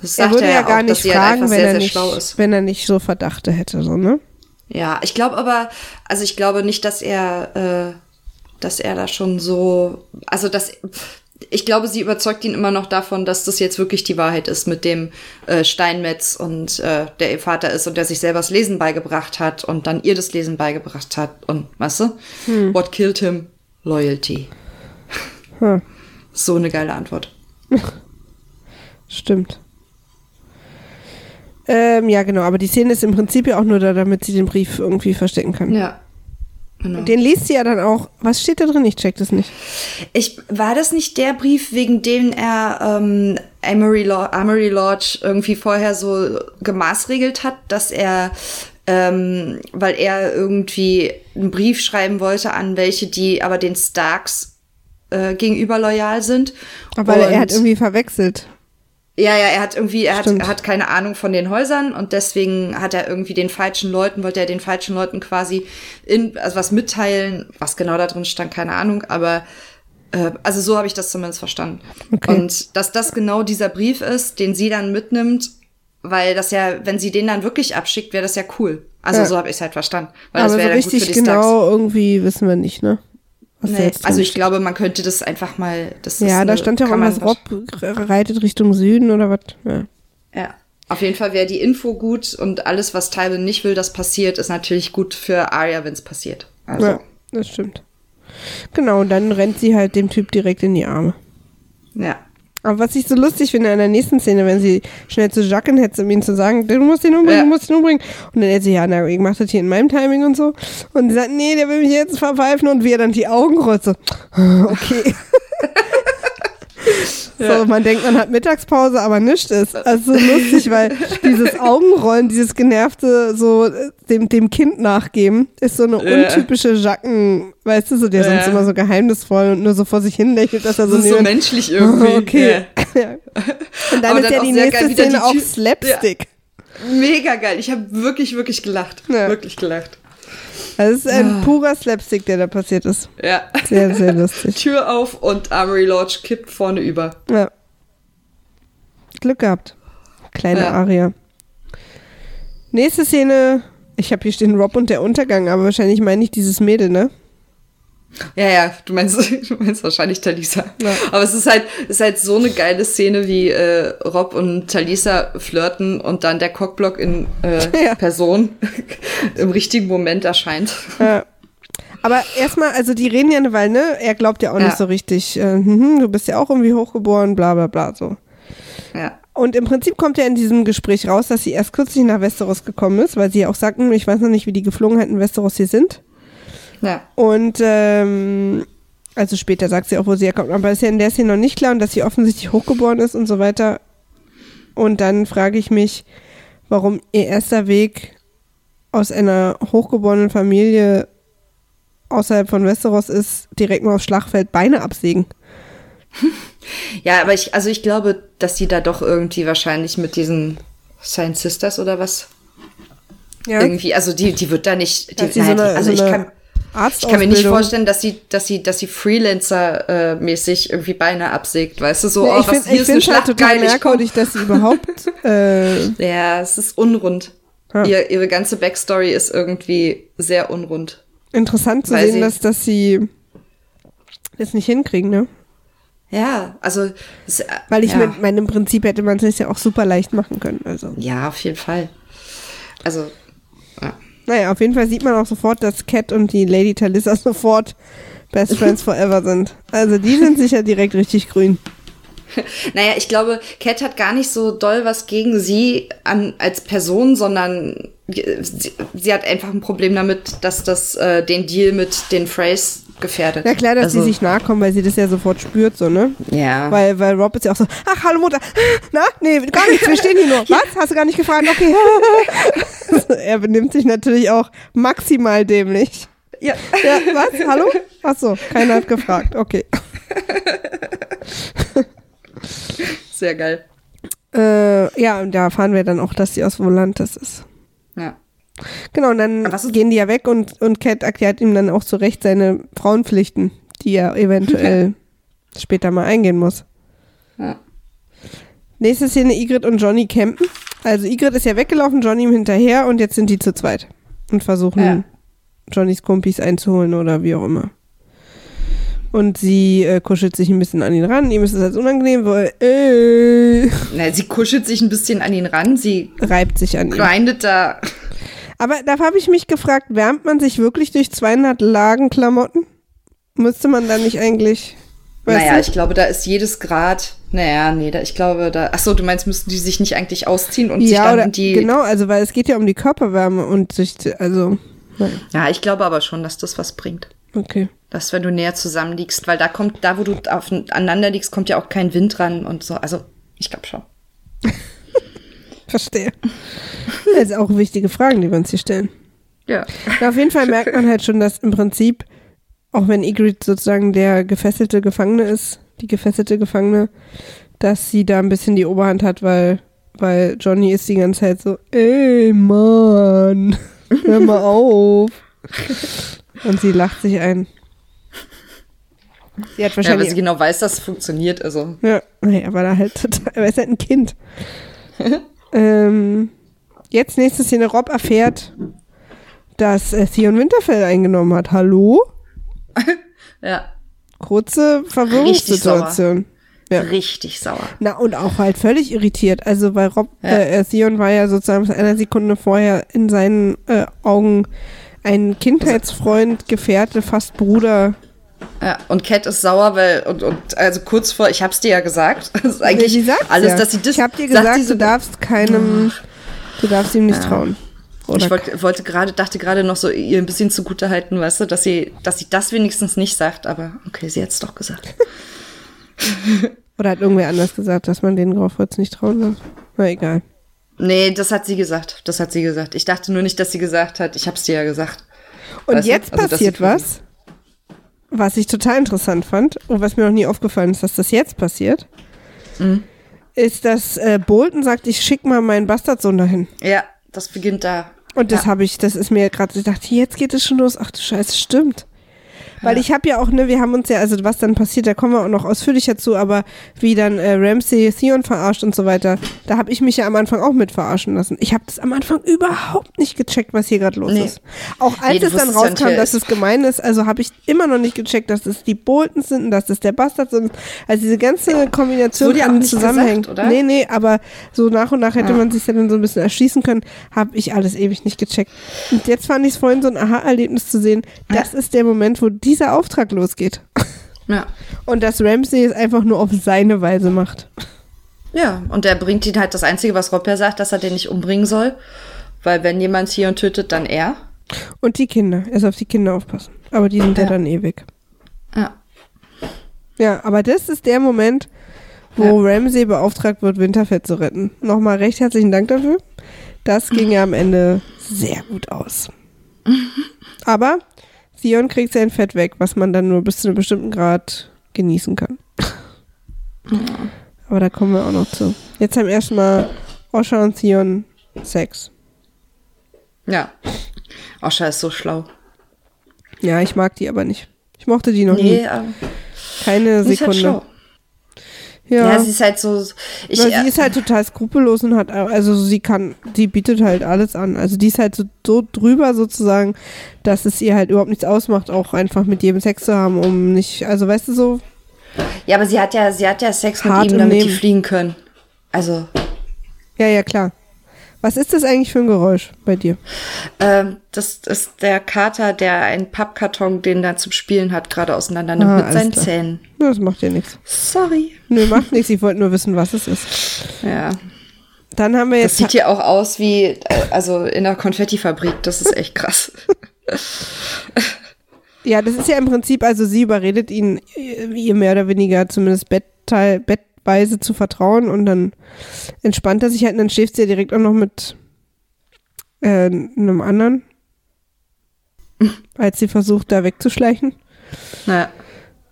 S2: das
S1: er würde
S2: er
S1: ja
S2: auch,
S1: gar
S2: dass
S1: nicht
S2: halt
S1: fragen,
S2: einfach
S1: wenn,
S2: sehr,
S1: er nicht,
S2: ist.
S1: wenn er nicht so Verdachte hätte, so, ne?
S2: Ja, ich glaube aber, also ich glaube nicht, dass er, äh, dass er da schon so, also dass, ich glaube, sie überzeugt ihn immer noch davon, dass das jetzt wirklich die Wahrheit ist mit dem äh, Steinmetz und äh, der ihr Vater ist und der sich selber das Lesen beigebracht hat und dann ihr das Lesen beigebracht hat und, weißt du? What killed him? Loyalty.
S1: Hm.
S2: So eine geile Antwort.
S1: Stimmt. Ähm, ja, genau, aber die Szene ist im Prinzip ja auch nur da, damit sie den Brief irgendwie verstecken kann.
S2: Ja. Genau.
S1: Den liest sie ja dann auch. Was steht da drin? Ich check das nicht.
S2: Ich, war das nicht der Brief, wegen dem er ähm, Amory, Amory Lodge irgendwie vorher so gemaßregelt hat, dass er, ähm, weil er irgendwie einen Brief schreiben wollte an welche, die aber den Starks äh, gegenüber loyal sind.
S1: Aber er
S2: Und-
S1: hat irgendwie verwechselt.
S2: Ja, ja, er hat irgendwie, er hat, er hat keine Ahnung von den Häusern und deswegen hat er irgendwie den falschen Leuten, wollte er den falschen Leuten quasi in, also was mitteilen, was genau da drin stand, keine Ahnung, aber äh, also so habe ich das zumindest verstanden.
S1: Okay.
S2: Und dass das genau dieser Brief ist, den sie dann mitnimmt, weil das ja, wenn sie den dann wirklich abschickt, wäre das ja cool. Also
S1: Ja.
S2: so habe ich es halt verstanden. Weil
S1: Aber
S2: das
S1: so
S2: wäre dann gut
S1: richtig
S2: für die Starks.
S1: genau irgendwie wissen wir nicht, ne? Da
S2: Nee, also ich glaube, man könnte das einfach mal. Das
S1: Ja, da
S2: eine-
S1: stand ja auch
S2: man
S1: Rob reitet Richtung Süden oder was. Ja.
S2: Ja. Auf jeden Fall wäre die Info gut und alles, was Tywin nicht will, dass passiert, ist natürlich gut für Arya, wenn es passiert. Also,
S1: ja, das stimmt. Genau, und dann rennt sie halt dem Typ direkt in die Arme.
S2: ja.
S1: Aber was ich so lustig finde in der nächsten Szene, wenn sie schnell zu Jacken hetzt, um ihm zu sagen, du musst ihn umbringen,
S2: Ja.
S1: du musst ihn umbringen. Und dann er sie, ja, na, ich mach das hier in meinem Timing und so. Und sie sagt, nee, der will mich jetzt verpfeifen und wie er dann die Augen rollt, so, okay. Ja. So, man denkt, man hat Mittagspause, aber nichts ist. Also so lustig, weil dieses Augenrollen, dieses genervte, so dem, dem Kind nachgeben, ist so eine untypische Jacken, weißt du, so der sonst immer so geheimnisvoll und nur so vor sich hin lächelt, dass er so.
S2: Das ist so menschlich irgendwie.
S1: okay. Und dann aber ist dann ja die nächste Szene auch Slapstick.
S2: Mega geil. Ich habe wirklich, wirklich gelacht. Wirklich gelacht.
S1: Also es ist ein ah. purer Slapstick, der da passiert ist.
S2: Ja.
S1: Sehr, sehr lustig.
S2: Tür auf und Armory Lodge kippt vorne über.
S1: Ja. Glück gehabt. Kleine ja. Aria. Nächste Szene. Ich habe hier stehen Rob und der Untergang, aber wahrscheinlich meine ich dieses Mädel, ne?
S2: Ja, ja, du meinst, du meinst wahrscheinlich Talisa. Ja. Aber es ist halt, ist halt so eine geile Szene, wie äh, Rob und Talisa flirten und dann der Cockblock in äh, ja. Person im richtigen Moment erscheint.
S1: Ja. Aber erstmal, also die reden ja eine Weile, ne? Er glaubt ja auch nicht so richtig, äh, hm, du bist ja auch irgendwie hochgeboren, bla bla bla so.
S2: Ja.
S1: Und im Prinzip kommt ja in diesem Gespräch raus, dass sie erst kürzlich nach Westeros gekommen ist, weil sie ja auch sagten, ich weiß noch nicht, wie die Geflogenheiten Westeros hier sind.
S2: Ja.
S1: Und ähm, also später sagt sie auch, wo sie herkommt, aber ist ja in der Szene noch nicht klar und dass sie offensichtlich hochgeboren ist und so weiter. Und dann frage ich mich, warum ihr erster Weg aus einer hochgeborenen Familie außerhalb von Westeros ist, direkt mal aufs Schlachtfeld Beine absägen.
S2: Ja, aber ich, also ich glaube, dass sie da doch irgendwie wahrscheinlich mit diesen Science Sisters oder was ja. irgendwie, also die, die wird da nicht, die, nein, so eine, also so ich kann, ich kann mir nicht vorstellen, dass sie, dass sie, dass sie Freelancer-mäßig äh, irgendwie Beine absägt, weißt du, so,
S1: ja, oh, was, hier ist eine Schlacht, halt total merkwürdig, dass sie überhaupt, äh
S2: Ja, es ist unrund. Ja. Ihr, ihre ganze Backstory ist irgendwie sehr unrund.
S1: Interessant zu sehen, dass, dass sie das nicht hinkriegen, ne?
S2: Ja, also.
S1: Es, äh, Weil ich ja. meine, im Prinzip hätte man es ja auch super leicht machen können, also.
S2: Ja, auf jeden Fall. Also,
S1: naja, auf jeden Fall sieht man auch sofort, dass Cat und die Lady Talissa sofort Best Friends Forever sind. Also die sind sicher direkt richtig grün.
S2: Naja, ich glaube, Cat hat gar nicht so doll was gegen sie an, als Person, sondern sie, sie hat einfach ein Problem damit, dass das äh, den Deal mit den Freys gefährdet.
S1: Ja klar, dass also, sie sich nahe kommen, weil sie das ja sofort spürt, so, ne?
S2: Ja.
S1: Weil, weil Rob ist ja auch so, ach, hallo Mutter, na, nee, gar nichts, wir stehen hier nur. Was? Hast du gar nicht gefragt? Okay. er benimmt sich natürlich auch maximal dämlich.
S2: Ja.
S1: Ja, was? Hallo? Ach so, keiner hat gefragt. Okay.
S2: Sehr geil.
S1: Äh, ja, und da erfahren wir dann auch, dass sie aus Volantis ist.
S2: Ja.
S1: Genau, und dann gehen die ja weg und, und Cat erklärt ihm dann auch zu Recht seine Frauenpflichten, die er eventuell später mal eingehen muss.
S2: Ja.
S1: Nächste Szene, Igrit und Johnny campen. Also Igrit ist ja weggelaufen, Johnny ihm hinterher und jetzt sind die zu zweit und versuchen ja. Johnnys Kumpis einzuholen oder wie auch immer. Und sie äh, kuschelt sich ein bisschen an ihn ran. Ihm ist es als unangenehm, weil äh,
S2: Na, sie kuschelt sich ein bisschen an ihn ran. Sie
S1: reibt sich an
S2: ihn. Grindet da
S1: aber da habe ich mich gefragt, wärmt man sich wirklich durch 200 Lagen Klamotten? Müsste man da nicht eigentlich.
S2: Naja, du? ich glaube, da ist jedes Grad. Naja, nee, da, ich glaube, da. Achso, du meinst, müssten die sich nicht eigentlich ausziehen und
S1: ja,
S2: sich dann
S1: oder,
S2: die.
S1: Genau, also, weil es geht ja um die Körperwärme und sich. Also.
S2: Ja, ich glaube aber schon, dass das was bringt.
S1: Okay.
S2: Dass, wenn du näher zusammenliegst, weil da kommt, da wo du aufeinander liegst, kommt ja auch kein Wind ran und so. Also, ich glaube schon.
S1: Verstehe. Das sind auch wichtige Fragen, die wir uns hier stellen.
S2: Ja.
S1: Na, auf jeden Fall merkt man halt schon, dass im Prinzip, auch wenn Ygritte sozusagen der gefesselte Gefangene ist, die gefesselte Gefangene, dass sie da ein bisschen die Oberhand hat, weil, weil Johnny ist die ganze Zeit so, ey Mann, hör mal auf. Und sie lacht sich ein.
S2: Sie hat wahrscheinlich. Ja, weil sie genau weiß, dass es funktioniert, also.
S1: Ja, nee, aber da halt total, er ist halt ein Kind. Ähm, jetzt nächste Szene. Rob erfährt, dass äh, Theon Winterfell eingenommen hat. Hallo?
S2: ja.
S1: Kurze Verwirrungssituation.
S2: Ja. Richtig sauer.
S1: Na, und auch halt völlig irritiert. Also, weil Rob, ja. äh, Theon war ja sozusagen bis einer Sekunde vorher in seinen äh, Augen ein Kindheitsfreund, Gefährte, fast Bruder.
S2: Ja, und Cat ist sauer, weil, und, und also kurz vor, ich hab's dir ja gesagt, das ist eigentlich ja, alles, ja. dass sie das.
S1: Ich hab dir gesagt, du darfst keinem, du darfst ihm nicht ja. trauen.
S2: Oder ich wollte, wollte gerade, dachte gerade noch so ihr ein bisschen zugute halten, weißt du, dass sie, dass sie das wenigstens nicht sagt, aber okay, sie hat's doch gesagt.
S1: Oder hat irgendwer anders gesagt, dass man den Graufholz nicht trauen darf? Na egal.
S2: Nee, das hat sie gesagt. Das hat sie gesagt. Ich dachte nur nicht, dass sie gesagt hat. Ich hab's dir ja gesagt.
S1: Und
S2: Weißt
S1: jetzt
S2: Also,
S1: passiert
S2: sie-
S1: was, was ich total interessant fand und was mir noch nie aufgefallen ist, dass das jetzt passiert,
S2: Mhm.
S1: ist, dass äh, Bolton sagt, ich schick mal meinen Bastardsohn dahin.
S2: Ja, das beginnt da.
S1: Und das
S2: Ja.
S1: habe ich, das ist mir gerade, ich dachte, jetzt geht es schon los. Ach du Scheiße, stimmt. Weil ich habe ja auch, ne, wir haben uns ja, also was dann passiert, da kommen wir auch noch ausführlicher zu, aber wie dann äh, Ramsey Theon verarscht und so weiter, da habe ich mich ja am Anfang auch mit verarschen lassen. Ich habe das am Anfang überhaupt nicht gecheckt, was hier gerade los
S2: Nee.
S1: ist. Auch als
S2: Nee,
S1: es dann
S2: ja
S1: rauskam, dass es gemein ist, also habe ich immer noch nicht gecheckt, dass es die Boltons sind und dass es der Bastard sind. Also diese ganze Kombination an
S2: nicht
S1: Zusammenhängen.
S2: gesagt, oder?
S1: Nee, nee, aber so nach und nach hätte
S2: Ja.
S1: man sich ja dann so ein bisschen erschließen können, habe ich alles ewig nicht gecheckt. Und jetzt fand ich es vorhin so ein Aha-Erlebnis zu sehen, das ist der Moment, wo dieser Auftrag losgeht.
S2: Ja.
S1: Und dass Ramsey es einfach nur auf seine Weise macht.
S2: Ja, und der bringt ihn halt das Einzige, was Rob ja sagt, dass er den nicht umbringen soll. Weil wenn jemand hier und tötet, dann er.
S1: Und die Kinder, erst auf die Kinder aufpassen. Aber die sind ja,
S2: Ja.
S1: dann eh weg.
S2: Ja.
S1: Ja, aber das ist der Moment, wo Ramsey beauftragt wird, Winterfell zu retten. Nochmal recht herzlichen Dank dafür. Das ging ja am Ende sehr gut aus. Aber Theon kriegt sein Fett weg, was man dann nur bis zu einem bestimmten Grad genießen kann. Aber da kommen wir auch noch zu. Jetzt haben erstmal Osha und Theon Sex.
S2: Ja. Osha ist so schlau.
S1: Ja, ich mag die aber nicht. Ich mochte die noch
S2: Nee,
S1: nie. Keine
S2: halt
S1: Sekunde.
S2: schlau.
S1: Ja,
S2: Ja. sie ist halt so. Ich, äh,
S1: sie ist halt total skrupellos und hat, also sie kann, sie bietet halt alles an. Also die ist halt so, so drüber sozusagen, dass es ihr halt überhaupt nichts ausmacht, auch einfach mit jedem Sex zu haben, um nicht, also weißt du so,
S2: ja, aber sie hat ja, sie hat ja Sex mit
S1: Hart
S2: ihm, damit die
S1: Leben.
S2: fliegen können. Also,
S1: ja, ja, klar. Was ist das eigentlich für ein Geräusch bei dir?
S2: ähm, das ist der Kater, der einen Pappkarton, den er zum Spielen hat, gerade auseinander nimmt
S1: Ah,
S2: mit seinen
S1: klar.
S2: Zähnen.
S1: Ja, das macht ja nichts.
S2: Sorry.
S1: Nö, macht nichts, ich wollte nur wissen, was es ist.
S2: Ja.
S1: Dann haben wir
S2: Das
S1: jetzt,
S2: sieht hier auch aus wie, äh, also in einer Konfettifabrik. Das ist echt krass.
S1: ja, das ist ja im Prinzip, also sie überredet ihn, ihr mehr oder weniger zumindest Bettteil, bettweise zu vertrauen und dann entspannt er sich halt und dann schläft sie ja direkt auch noch mit äh, einem anderen, als sie versucht, da wegzuschleichen.
S2: naja.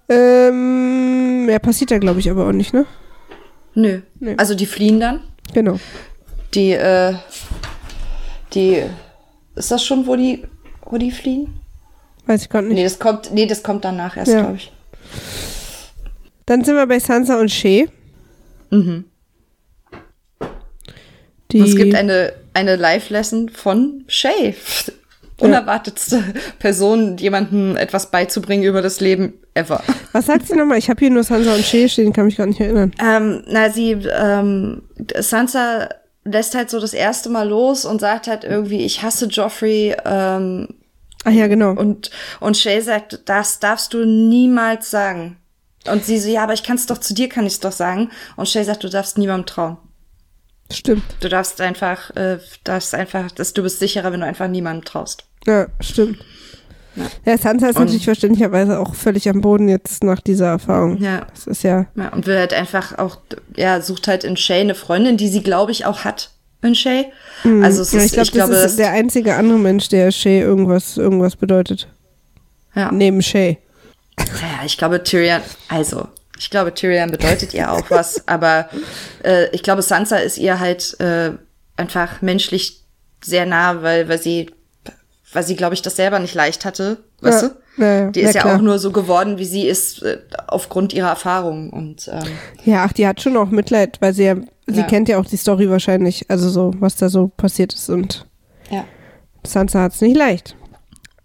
S1: Ähm, mehr passiert da, glaube ich, aber auch nicht, ne?
S2: Nö.
S1: Nee.
S2: Also die fliehen dann.
S1: Genau.
S2: Die, äh, die, ist das schon, wo die, wo die fliehen?
S1: Weiß ich gerade nicht.
S2: Nee, das kommt, nee, das kommt danach erst,
S1: Ja.
S2: glaube ich.
S1: Dann sind wir bei Sansa und Shay.
S2: Mhm. Es gibt eine, eine Live-Lesson von Shay. Unerwartetste Person, jemandem etwas beizubringen über das Leben ever.
S1: was sagt sie nochmal? Ich habe hier nur Sansa und Shay stehen, kann mich gar nicht erinnern.
S2: Ähm, na, sie, ähm, Sansa lässt halt so das erste Mal los und sagt halt irgendwie, ich hasse Joffrey, ähm,
S1: Ach ja, genau.
S2: und, und Shay sagt, das darfst du niemals sagen. Und sie so, ja, aber ich kann es doch zu dir, kann ich es doch sagen. Und Shay sagt, du darfst niemandem trauen.
S1: Stimmt.
S2: Du darfst einfach, äh, darfst einfach, dass du bist sicherer, wenn du einfach niemandem traust.
S1: Ja, stimmt. Ja, Sansa ist
S2: Und-
S1: natürlich verständlicherweise auch völlig am Boden jetzt nach dieser Erfahrung.
S2: Ja.
S1: Das ist ja,
S2: Ja, und will halt einfach auch, ja, sucht halt in Shay eine Freundin, die sie, glaube ich, auch hat in Shay. Also es
S1: ja,
S2: ist,
S1: ich, glaub,
S2: ich glaube,
S1: das
S2: das,
S1: ist der einzige andere Mensch, der Shay irgendwas, irgendwas bedeutet.
S2: ja.
S1: Neben Shay.
S2: Ja, ich glaube, Tyrion, also, ich glaube, Tyrion bedeutet ihr auch was, aber äh, ich glaube, Sansa ist ihr halt äh, einfach menschlich sehr nah, weil, weil sie, weil sie, glaube ich, das selber nicht leicht hatte, weißt
S1: Ja,
S2: du?
S1: ja.
S2: Die ist
S1: Ja,
S2: ja,
S1: klar.
S2: auch nur so geworden, wie sie ist, äh, aufgrund ihrer Erfahrungen und ähm,
S1: Ja, ach, die hat schon auch Mitleid, weil sie ja, sie
S2: Ja.
S1: kennt ja auch die Story wahrscheinlich, also so, was da so passiert ist und
S2: ja,
S1: Sansa hat es nicht leicht.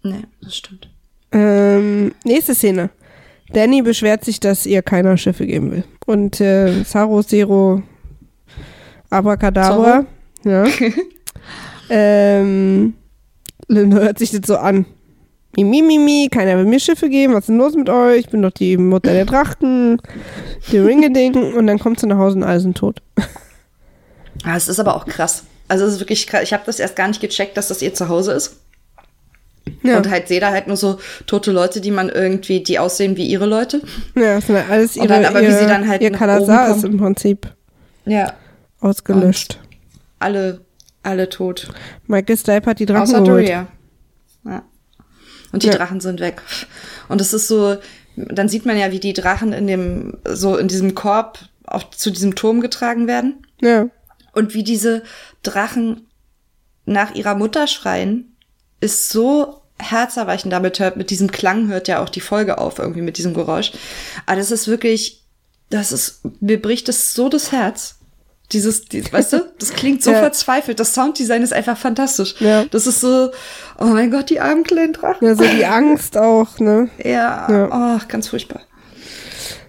S2: nee, das stimmt.
S1: Ähm, nächste Szene. Danny beschwert sich, dass ihr keiner Schiffe geben will. Und äh, Saro, Zero, Abracadabra, ja. ähm, Linda hört sich das so an. Mimi, Mimi, keiner will mir Schiffe geben, was ist denn los mit euch? Ich bin doch die Mutter der Drachen, die Ringeding. Und dann kommt sie nach Hause und alle sind tot.
S2: Ah, es ist aber auch krass. Also es ist wirklich krass. Ich habe das erst gar nicht gecheckt, dass das ihr Zuhause ist. Ja. Und halt sehe da halt nur so tote Leute, die man irgendwie, die aussehen wie ihre Leute.
S1: Ja, das sind alles ihre, dann, aber ihre, wie sie dann halt ihr Kalasar ist im Prinzip.
S2: Ja.
S1: Ausgelöscht. Und
S2: alle, alle tot.
S1: Michael Stipe hat die Drachen Außer geholt. Doria.
S2: Ja. Und die ja. Drachen sind weg. Und es ist so, dann sieht man ja, wie die Drachen in dem, so in diesem Korb auf, zu diesem Turm getragen werden.
S1: Ja.
S2: Und wie diese Drachen nach ihrer Mutter schreien, ist so herzerweichend. Damit hört, mit diesem Klang hört ja auch die Folge auf, irgendwie mit diesem Geräusch. Aber das ist wirklich, das ist, mir bricht es so das Herz. Dieses, die, weißt du, das klingt so ja. verzweifelt. Das Sounddesign ist einfach fantastisch. Ja. Das ist so, oh mein Gott, die armen kleinen Drachen.
S1: Ja, so die Angst auch, ne?
S2: Ja, ja. Oh, ganz furchtbar.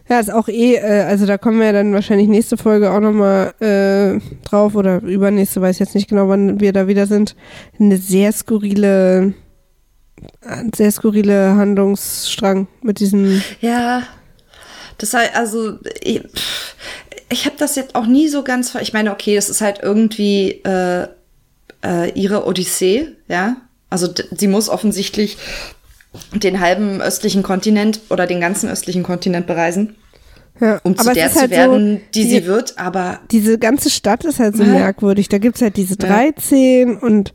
S1: Ja, ist auch eh, äh, also da kommen wir dann wahrscheinlich nächste Folge auch nochmal äh, drauf oder übernächste, weiß jetzt nicht genau, wann wir da wieder sind. Eine sehr skurrile, sehr skurrile Handlungsstrang mit diesem.
S2: Ja, das heißt, also ich, ich habe das jetzt auch nie so ganz, ich meine, okay, das ist halt irgendwie äh, äh, ihre Odyssee, ja. Also sie muss offensichtlich den halben östlichen Kontinent oder den ganzen östlichen Kontinent bereisen. Ja, um zu der zu halt werden, so, die, die, sie wird, aber.
S1: Diese ganze Stadt ist halt so ja. merkwürdig. Da gibt's halt diese 13 ja. und,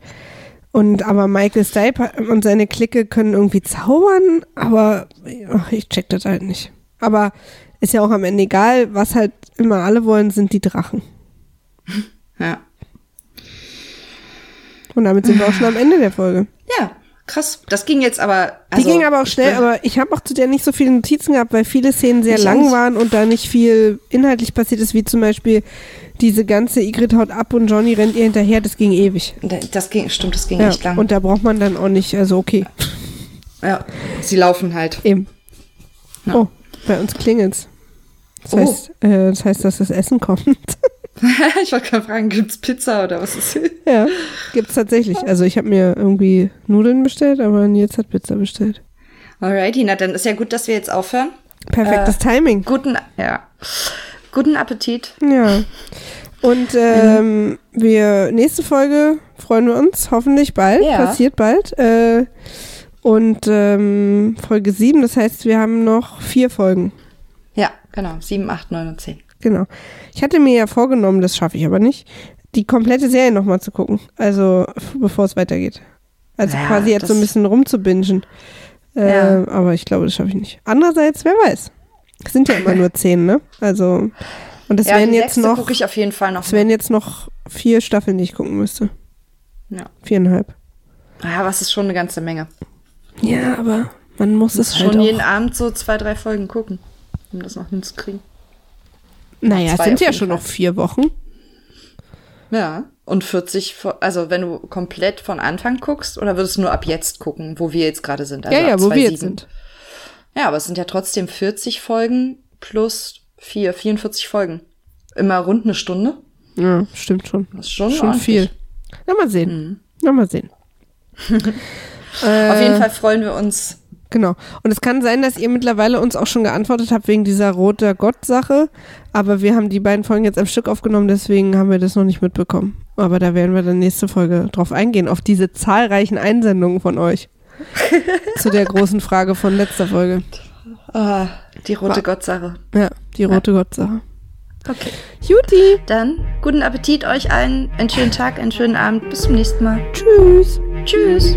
S1: und aber Michael Stipe und seine Clique können irgendwie zaubern, aber ach, ich check das halt nicht. Aber ist ja auch am Ende egal, was halt immer alle wollen, sind die Drachen.
S2: Ja.
S1: Und damit sind wir auch schon am Ende der Folge.
S2: Ja, krass. Das ging jetzt aber.
S1: Also, die ging aber auch schnell, aber ich habe auch zu der nicht so viele Notizen gehabt, weil viele Szenen sehr lang waren und da nicht viel inhaltlich passiert ist, wie zum Beispiel diese ganze Igrit haut ab und Johnny rennt ihr hinterher, das ging ewig.
S2: Das ging, stimmt, das ging ja, echt lang.
S1: Und da braucht man dann auch nicht, also okay.
S2: Ja, sie laufen halt.
S1: Eben. Ja. Oh, bei uns klingelt's. Das, oh. heißt, äh, das heißt, dass das Essen kommt.
S2: ich wollte gerade fragen, gibt's Pizza oder was ist hier?
S1: Ja, gibt's tatsächlich. Also ich habe mir irgendwie Nudeln bestellt, aber Nils hat Pizza bestellt.
S2: Alrighty, na dann ist ja gut, dass wir jetzt aufhören.
S1: Perfektes äh, Timing.
S2: Guten, ja. Guten Appetit.
S1: Ja. Und ähm, wir nächste Folge freuen wir uns hoffentlich bald. Ja. Passiert bald. Äh, und ähm, Folge 7, das heißt, wir haben noch vier Folgen.
S2: Ja, genau. 7, 8, 9 und 10.
S1: Genau. Ich hatte mir ja vorgenommen, das schaffe ich aber nicht, die komplette Serie nochmal zu gucken. Also, bevor es weitergeht. Also ja, quasi jetzt so ein bisschen rumzubingen. Äh, ja. Aber ich glaube, das schaffe ich nicht. Andererseits, wer weiß. Es sind ja immer nur zehn, ne? Also, und das ja, wären jetzt noch.
S2: gucke ich auf jeden Fall noch.
S1: Es wären jetzt noch vier Staffeln, die ich gucken müsste.
S2: Ja.
S1: Viereinhalb.
S2: Ja, was ist schon eine ganze Menge.
S1: Ja, aber man muss es halt
S2: schon
S1: auch.
S2: jeden Abend so zwei, drei Folgen gucken, um das noch hinzukriegen.
S1: Naja, es sind ja schon Fall. noch vier Wochen.
S2: Ja, und 40, also wenn du komplett von Anfang guckst, oder würdest du nur ab jetzt gucken, wo wir jetzt gerade sind? Also
S1: ja, ja, wo wir jetzt sind.
S2: Ja, aber es sind ja trotzdem 40 Folgen plus vier, 44 Folgen. Immer rund eine Stunde.
S1: Ja, stimmt schon.
S2: Das ist schon,
S1: schon viel. Na, mal sehen. Mhm. Na, mal sehen.
S2: Auf jeden Fall freuen wir uns
S1: Genau. Und es kann sein, dass ihr mittlerweile uns auch schon geantwortet habt wegen dieser roter Gott-Sache. Aber wir haben die beiden Folgen jetzt am Stück aufgenommen, deswegen haben wir das noch nicht mitbekommen. Aber da werden wir dann nächste Folge drauf eingehen, auf diese zahlreichen Einsendungen von euch. zu der großen Frage von letzter Folge.
S2: Oh, die rote Gott-Sache.
S1: Ja, die rote ja. Gott-Sache.
S2: Okay.
S1: Juti.
S2: Dann guten Appetit euch allen, einen schönen Tag, einen schönen Abend. Bis zum nächsten Mal.
S1: Tschüss.
S2: Tschüss.